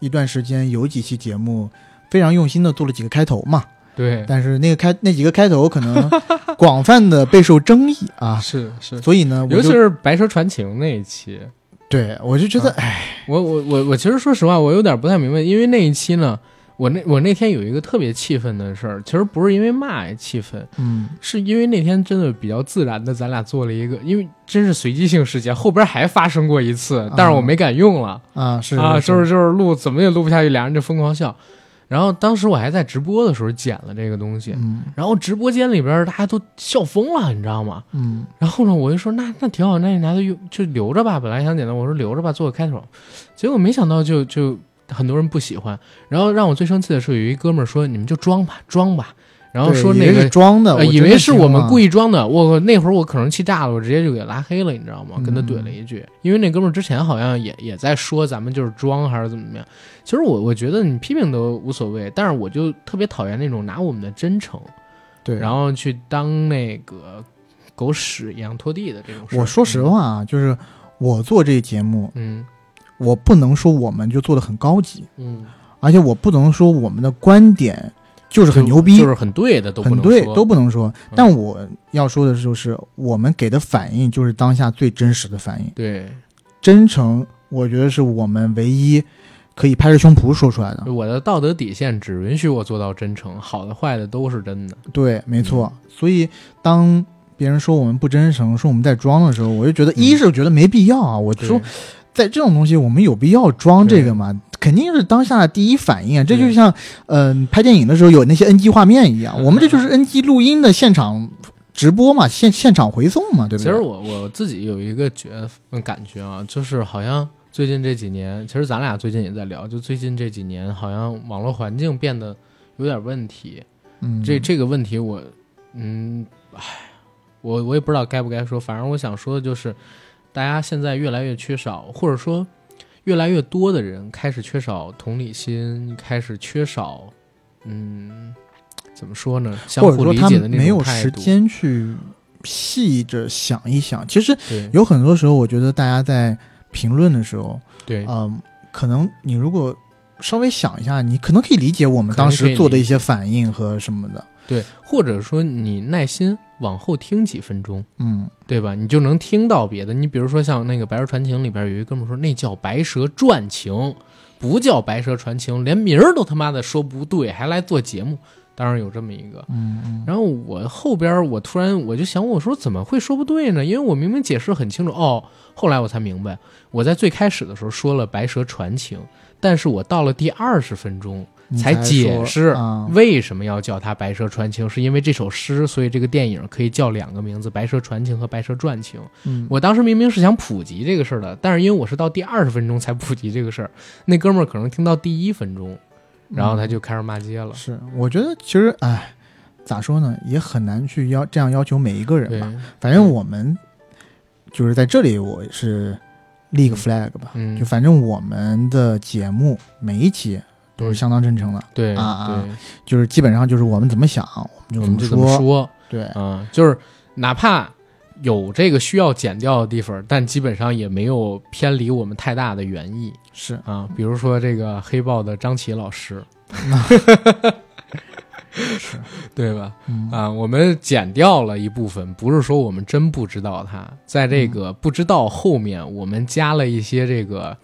一段时间有几期节目非常用心的做了几个开头嘛，对，但是那个开那几个开头可能广泛的备受争议啊，是是，所以呢，尤其是《白蛇传情》那一期，对我就觉得啊。哎，我我我我其实说实话，我有点不太明白，因为那一期呢，我那我那天有一个特别气愤的事儿，其实不是因为骂气愤，嗯。是因为那天真的比较自然的，咱俩做了一个，因为真是随机性事件，后边还发生过一次，但是我没敢用了。啊是啊，是就是就是录怎么也录不下去，俩人就疯狂笑。然后当时我还在直播的时候剪了这个东西，嗯然后直播间里边大家都笑疯了，你知道吗？嗯然后呢，我就说那那挺好，那你拿着用就留着吧。本来想剪的，我说留着吧，做个开头。结果没想到就就很多人不喜欢。然后让我最生气的是，有一哥们儿说你们就装吧，装吧。然后说那个是装的，呃，以为是我们故意意装的。我那会儿我可能气炸了，我直接就给拉黑了，你知道吗？跟他怼了一句，因为那哥们儿之前好像也也在说咱们就是装还是怎么样。其实我我觉得你批评都无所谓，但是我就特别讨厌那种拿我们的真诚，对，然后去当那个狗屎一样拖地的这种事。我说实话啊，就是我做这节目，嗯，我不能说我们就做的很高级，嗯而且我不能说我们的观点就是很牛逼，就是很对的，都不很对，能说都不能说嗯。但我要说的就是，我们给的反应就是当下最真实的反应，对。真诚，我觉得是我们唯一可以拍着胸脯说出来的。我的道德底线只允许我做到真诚，好的坏的都是真的。对，没错。嗯所以当别人说我们不真诚，说我们在装的时候，我就觉得，嗯一是觉得没必要啊。我说，在这种东西，我们有必要装这个吗？肯定是当下的第一反应啊。这就像，嗯、拍电影的时候有那些 NG 画面一样，嗯我们这就是 NG 录音的现场直播嘛，现现场回送嘛，对不对？其实我我自己有一个觉嗯感觉啊，就是好像最近这几年，其实咱俩最近也在聊，就最近这几年，好像网络环境变得有点问题。嗯，这这个问题我，嗯，唉，我我也不知道该不该说，反正我想说的就是，大家现在越来越缺少，或者说越来越多的人开始缺少同理心，开始缺少，嗯，怎么说呢？相或者说他互理解的那没有时。间去细着想一想。其实有很多时候，我觉得大家在评论的时候，对，嗯，可能你如果稍微想一下，你可能可以理解我们当时做的一些反应和什么的。对，或者说你耐心往后听几分钟，嗯，对吧？你就能听到别的。你比如说像那个《白蛇传情》里边有一哥们说，那叫白蛇传情，不叫白蛇传情，连名儿都他妈的说不对，还来做节目。当然有这么一个。嗯嗯，然后我后边我突然我就想，我说怎么会说不对呢？因为我明明解释很清楚哦。后来我才明白，我在最开始的时候说了白蛇传情，但是我到了第二十分钟你才解释啊，为什么要叫它《白蛇传情》，是因为这首诗，所以这个电影可以叫两个名字：《白蛇传情》和《白蛇传情》。嗯，我当时明明是想普及这个事儿的，但是因为我是到第二十分钟才普及这个事儿，那哥们儿可能听到第一分钟，然后他就开始骂街了。是，我觉得其实哎，咋说呢，也很难去要这样要求每一个人吧。，反正我们就是在这里，我是立个 flag 吧，嗯就反正我们的节目每一期都是相当真诚的，对啊就是基本上就是我们怎么想，我们就我们就怎么说。么说，对，嗯，就是哪怕有这个需要剪掉的地方，但基本上也没有偏离我们太大的原意是啊。比如说这个黑豹的张琪老师，对吧？嗯啊，我们剪掉了一部分，不是说我们真不知道他，在这嗯个不知道后面，我们加了一些这个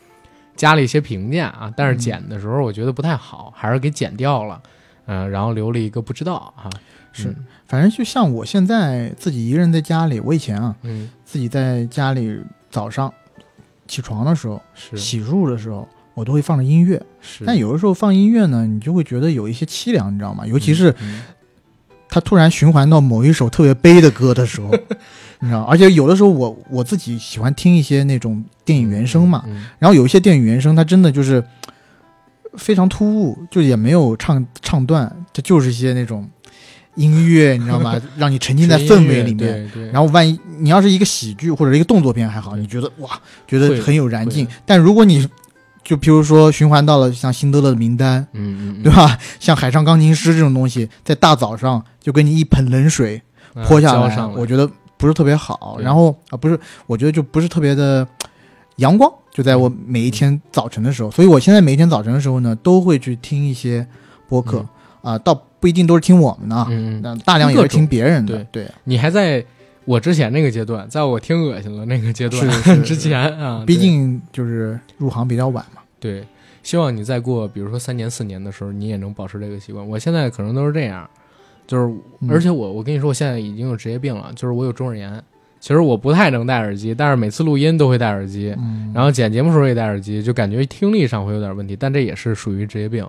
加了一些评价啊，但是嗯剪的时候我觉得不太好，还是给剪掉了，嗯、然后留了一个不知道啊，是嗯反正就像我现在自己一个人在家里，我以前啊嗯，自己在家里早上起床的时候、是洗漱的时候，我都会放着音乐。是，但有的时候放音乐呢，你就会觉得有一些凄凉，你知道吗？尤其是嗯它突然循环到某一首特别悲的歌的时候，你知道，而且有的时候我我自己喜欢听一些那种电影原声嘛，嗯然后有一些电影原声它真的就是非常突兀，就也没有唱唱段，它就是一些那种音乐，你知道吗？让你沉浸在氛围里面。然后万一你要是一个喜剧或者一个动作片还好，你觉得哇，觉得很有燃劲。但如果你就比如说循环到了像辛德勒的名单，嗯嗯，对吧？像海上钢琴师这种东西，在大早上就给你一盆冷水嗯泼下来我觉得不是特别好。然后啊，不是，我觉得就不是特别的阳光，就在我每一天早晨的时候。所以我现在每一天早晨的时候呢，都会去听一些播客啊、倒不一定都是听我们的啊，嗯嗯，那大量也是听别人的。对，你还在我之前那个阶段，在我听恶心了那个阶段 之前啊，毕竟就是入行比较晚嘛。对，希望你再过，比如说三年四年的时候，你也能保持这个习惯。我现在可能都是这样，就是，嗯而且我我跟你说，我现在已经有职业病了，就是我有中耳炎。其实我不太能戴耳机，但是每次录音都会戴耳机，嗯，然后剪节目时候也戴耳机，就感觉听力上会有点问题，但这也是属于职业病。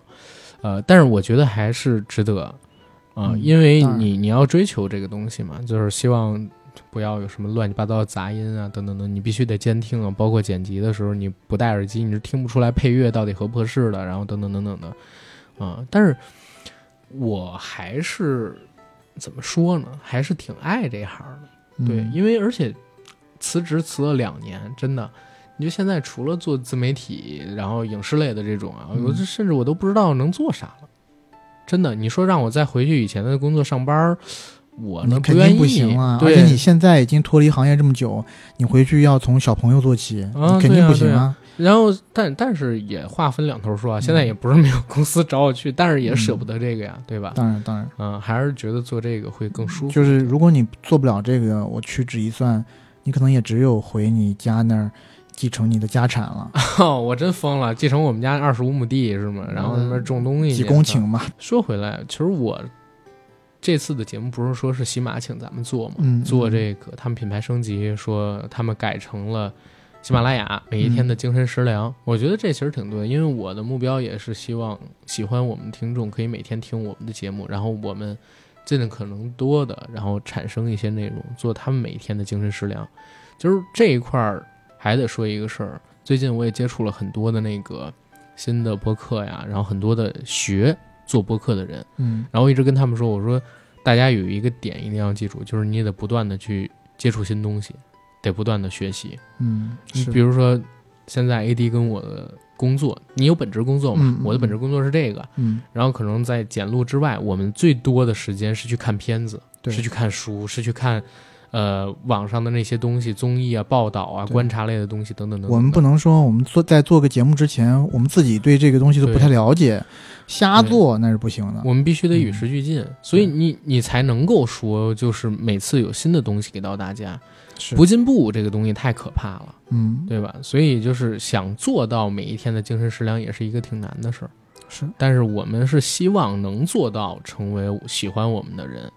呃，但是我觉得还是值得啊、嗯因为你你要追求这个东西嘛，就是希望不要有什么乱七八糟的杂音啊，等等等，你必须得监听啊，包括剪辑的时候，你不戴耳机你是听不出来配乐到底合不合适的，然后等等等等的，啊、但是我还是怎么说呢，还是挺爱这行的。对，嗯因为而且辞职辞了两年，真的，你就现在除了做自媒体，然后影视类的这种啊，嗯我这甚至我都不知道能做啥了。真的，你说让我再回去以前的工作上班儿，我你呢愿意，肯定不行啊！而对，且你现在已经脱离行业这么久，你回去要从小朋友做起，啊你肯定不行啊！然后但但是也话分两头说啊，现在也不是没有公司找我去，但是也舍不得这个呀，对吧？当然，当然，嗯，还是觉得做这个会更舒服。就是如果你做不了这个，我屈指一算，你可能也只有回你家那儿继承你的家产了，哦，我真疯了，继承我们家二十五亩地是吗？然后那边种东西去，几公顷嘛。说回来，其实我这次的节目不是说是喜马请咱们做吗？嗯做这个他们品牌升级，说他们改成了喜马拉雅每一天的精神食粮。我觉得这其实挺对的，因为我的目标也是希望喜欢我们听众可以每天听我们的节目，然后我们尽可能多的，然后产生一些内容，做他们每一天的精神食粮。就是这一块儿还得说一个事儿，最近我也接触了很多的那个新的播客呀，然后很多的学做播客的人，嗯然后一直跟他们说，我说大家有一个点一定要记住，就是你也得不断的去接触新东西，得不断的学习。嗯，你比如说，现在 AD 跟我的工作，你有本职工作嘛？嗯嗯我的本职工作是这个，嗯然后可能在剪录之外，我们最多的时间是去看片子，对是去看书，是去看。呃，网上的那些东西，综艺啊、报道啊、观察类的东西等等等等。我们不能说我们做在做个节目之前，我们自己对这个东西都不太了解，瞎做那是不行的。我们必须得与嗯时俱进，所以你你才能够说，就是每次有新的东西给到大家。是不进步这个东西太可怕了，嗯对吧？所以就是想做到每一天的精神食粮，也是一个挺难的事儿。是但是我们是希望能做到成为喜欢我们的人，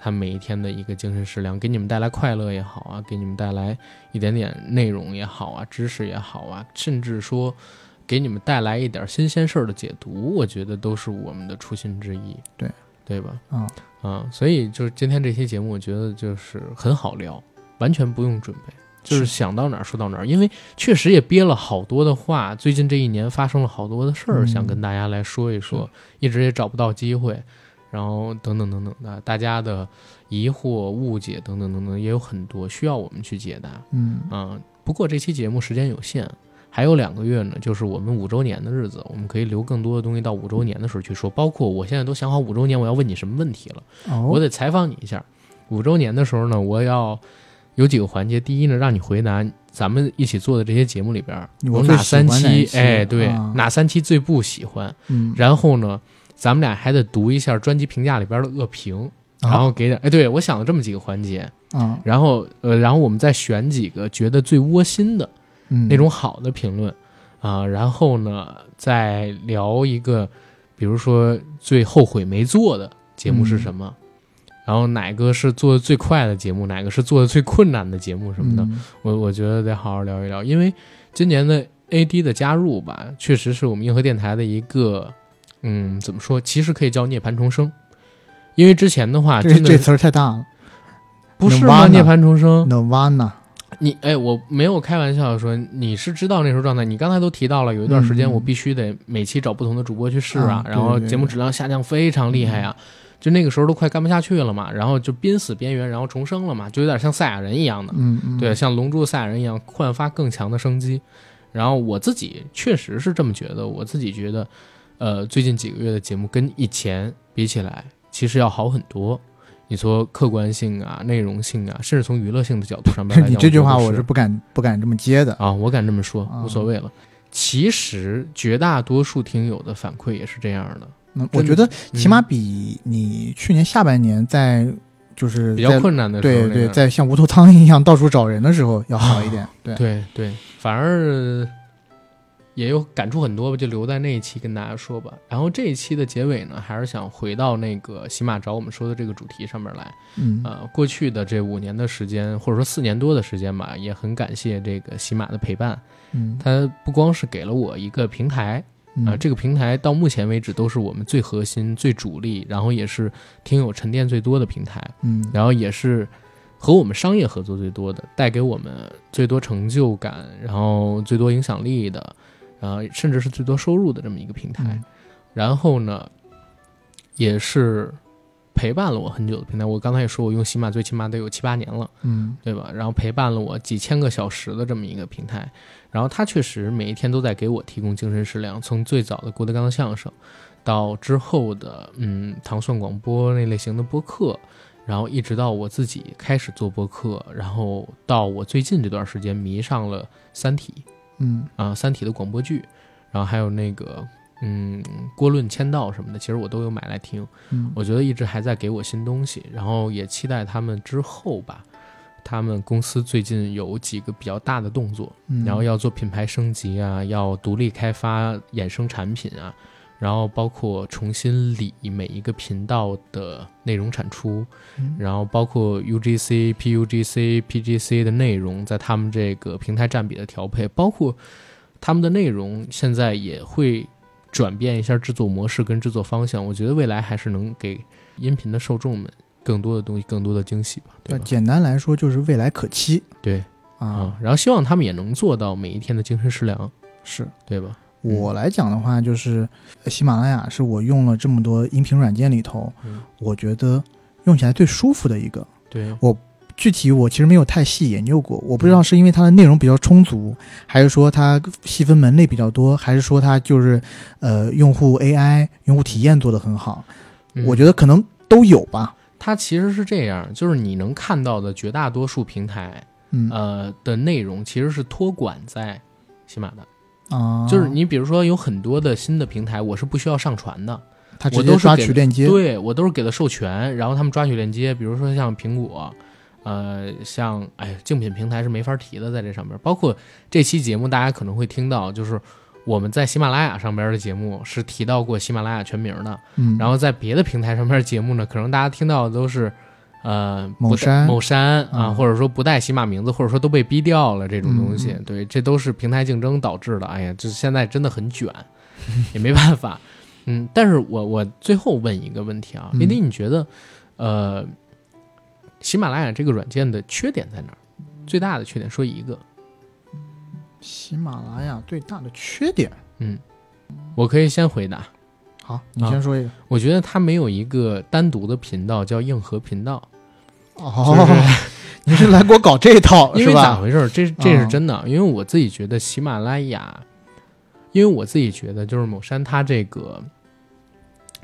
他每一天的一个精神食粮，给你们带来快乐也好啊，给你们带来一点点内容也好啊，知识也好啊，甚至说给你们带来一点新鲜事儿的解读，我觉得都是我们的初心之一。对，对吧？啊，嗯，所以就是今天这期节目，我觉得就是很好聊，完全不用准备，就是是想到哪儿说到哪儿。因为确实也憋了好多的话，最近这一年发生了好多的事儿，嗯想跟大家来说一说，一直也找不到机会，然后等等等等的，大家的疑惑、误解等等等等也有很多需要我们去解答。嗯啊，不过这期节目时间有限，还有两个月呢，就是我们五周年的日子，我们可以留更多的东西到五周年的时候去说。包括我现在都想好五周年我要问你什么问题了，哦，我得采访你一下。五周年的时候呢，我要有几个环节，第一呢，让你回答咱们一起做的这些节目里边儿有我哪三期哎，对，啊哪三期最不喜欢。嗯，然后呢，咱们俩还得读一下专辑评价里边的恶评，啊然后给点，哎，对我想了这么几个环节。啊然后呃，然后我们再选几个觉得最窝心的嗯那种好的评论啊、然后呢再聊一个，比如说最后悔没做的节目是什么，然后哪个是做的最快的节目，哪个是做的最困难的节目什么的，嗯。我我觉得得好好聊一聊，因为今年的 AD 的加入吧，确实是我们硬核电台的一个，嗯，怎么说，其实可以叫涅槃重生。因为之前的话，这真的这词儿太大了。不是吗？涅槃重生，，Nirvana，你哎，我没有开玩笑地说，你是知道那时候状态。你刚才都提到了，有一段时间嗯。我必须得每期找不同的主播去试啊，然后节目质量下降非常厉害啊，就那个时候都快干不下去了嘛，然后就濒死边缘，然后重生了嘛，就有点像赛亚人一样的，嗯嗯，对，像龙珠赛亚人一样焕发更强的生机。然后我自己确实是这么觉得，我自己觉得，呃，最近几个月的节目跟以前比起来，其实要好很多。你说客观性啊、内容性啊，甚至从娱乐性的角度上面来讲，你这句话我是不敢不敢这么接的。啊，我敢这么说，啊无所谓了。其实绝大多数听友的反馈也是这样的，嗯，我觉得起码嗯比你去年下半年在就是比较困难的时候对对，在像无头苍蝇一样到处找人的时候要好一点。对，对对，反而也有感触很多吧，就留在那一期跟大家说吧。然后这一期的结尾呢，还是想回到那个喜马找我们说的这个主题上面来。嗯呃，过去的这五年的时间，或者说四年多的时间吧，也很感谢这个喜马的陪伴。嗯它不光是给了我一个平台，嗯。啊，这个平台到目前为止都是我们最核心、最主力，然后也是听友沉淀最多的平台，嗯。然后也是和我们商业合作最多的，带给我们最多成就感，然后最多影响力的，呃，甚至是最多收入的这么一个平台。嗯。然后呢，也是陪伴了我很久的平台。我刚才也说，我用喜马最起码得有七八年了。嗯对吧？然后陪伴了我几千个小时的这么一个平台，然后它确实每一天都在给我提供精神食粮，从最早的郭德纲相声，到之后的嗯糖蒜广播那类型的播客，然后一直到我自己开始做播客，然后到我最近这段时间迷上了《三体》嗯啊，《三体》的广播剧，然后还有那个嗯郭论签到什么的，其实我都有买来听。嗯，我觉得一直还在给我新东西，然后也期待他们之后吧。他们公司最近有几个比较大的动作，嗯然后要做品牌升级啊，要独立开发衍生产品啊，然后包括重新理每一个频道的内容产出，嗯然后包括 UGC、PUGC、PGC 的内容在他们这个平台占比的调配，包括他们的内容现在也会转变一下制作模式跟制作方向。我觉得未来还是能给音频的受众们更多的东西、更多的惊喜吧，对吧？简单来说就是未来可期对啊啊，，然后希望他们也能做到每一天的精神食粮，是。对吧？我来讲的话，就是呃喜马拉雅是我用了这么多音频软件里头，嗯我觉得用起来最舒服的一个。对，具体我其实没有太细研究过，我不知道是因为它的内容比较充足，还是说它细分门类比较多，还是说它就是呃用户 AI 用户体验做得很好。嗯。我觉得可能都有吧。它其实是这样，就是你能看到的绝大多数平台，嗯。呃的内容其实是托管在喜马的，啊，就是你比如说有很多的新的平台，我是不需要上传的，它直接刷我都是给取链接，对我都是给了授权，然后他们抓取链接，比如说像苹果，呃，像哎竞品平台是没法提的，在这上面，包括这期节目大家可能会听到，就是我们在喜马拉雅上边的节目是提到过喜马拉雅全名的，嗯，然后在别的平台上边的节目呢，可能大家听到的都是。呃，某山某山啊，嗯或者说不带喜马名字，或者说都被逼掉了这种东西，对，这都是平台竞争导致的。哎呀，这现在真的很卷，也没办法。嗯，但是我我最后问一个问题啊，嗯林迪，你觉得，呃，喜马拉雅这个软件的缺点在哪儿？最大的缺点说一个，喜马拉雅最大的缺点。嗯，我可以先回答，好，你啊先说一个。我觉得它没有一个单独的频道叫硬核频道，哦，你是来给我搞这一套因是吧？为咋回事儿？这这是嗯真的，因为我自己觉得喜马拉雅，因为我自己觉得就是某山它这个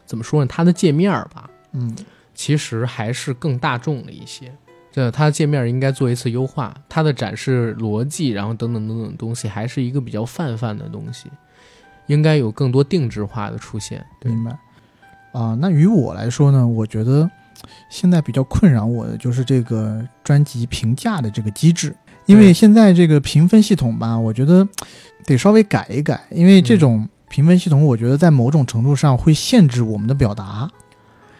怎么说呢？它的界面儿吧，嗯其实还是更大众了一些。这它的界面应该做一次优化，它的展示逻辑，然后等等等等东西，还是一个比较泛泛的东西，应该有更多定制化的出现。对，明白。啊、那于我来说呢，我觉得现在比较困扰我的就是这个专辑评价的这个机制，因为现在这个评分系统吧，我觉得得稍微改一改，因为这嗯种评分系统，我觉得在某种程度上会限制我们的表达。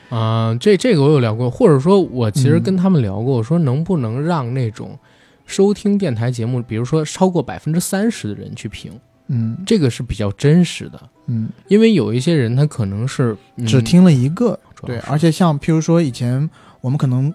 啊、这这个我有聊过，或者说我其实嗯跟他们聊过，我说能不能让那种收听电台节目，比如说超过百分之三十的人去评，嗯这个是比较真实的，嗯，因为有一些人他可能是、嗯只听了一个，对，而且像譬如说以前我们可能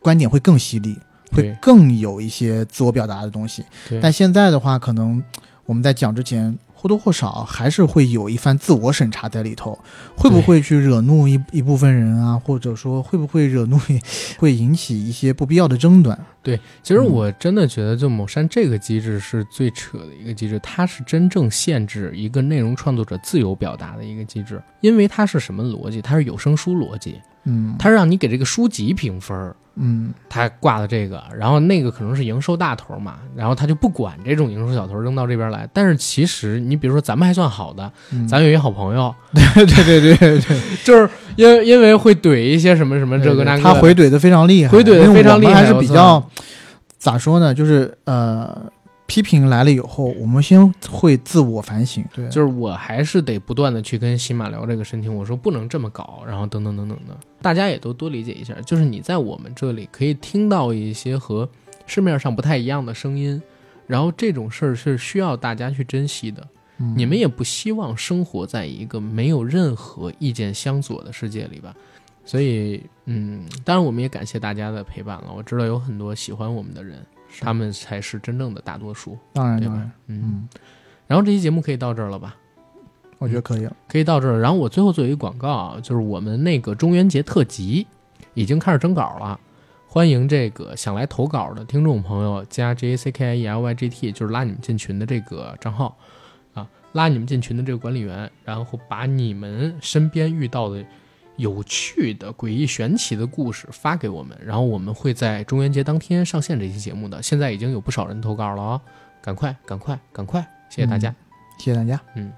观点会更犀利，会更有一些自我表达的东西。但现在的话，可能我们在讲之前或多或少还是会有一番自我审查在里头，会不会去惹怒一一部分人啊，或者说会不会惹怒，会引起一些不必要的争端？对，其实嗯我真的觉得，就某山这个机制是最扯的一个机制，它是真正限制一个内容创作者自由表达的一个机制，因为它是什么逻辑？它是有声书逻辑，嗯，它让你给这个书籍评分，嗯它挂的这个，然后那个可能是营收大头嘛，然后他就不管这种营收小头扔到这边来。但是其实你比如说咱们还算好的，嗯，咱有一好朋友，对对对对对，就是因为因为会怼一些什么什么这个那个，他回怼的非常厉害，回怼的非常厉害还是比较咋说呢？就是呃，批评来了以后，我们先会自我反省，对，就是我还是得不断的去跟喜马聊这个事情，我说不能这么搞，然后等等等等的，大家也都多理解一下。就是你在我们这里可以听到一些和市面上不太一样的声音，然后这种事儿是需要大家去珍惜的。嗯你们也不希望生活在一个没有任何意见相左的世界里吧？所以，嗯，当然我们也感谢大家的陪伴了。我知道有很多喜欢我们的人，他们才是真正的大多数，当然对吧，？嗯。嗯，然后这期节目可以到这儿了吧？我觉得可以了。可以到这儿。然后我最后做一个广告啊，就是我们那个中元节特辑已经开始征稿了，欢迎这个想来投稿的听众朋友加 J A C K I E L Y G T，就是拉你们进群的这个账号啊，拉你们进群的这个管理员，然后把你们身边遇到的有趣的、诡异玄奇的故事发给我们，然后我们会在中元节当天上线这期节目的。现在已经有不少人投稿了啊、赶快、赶快、赶快！谢谢大家。谢谢大家。嗯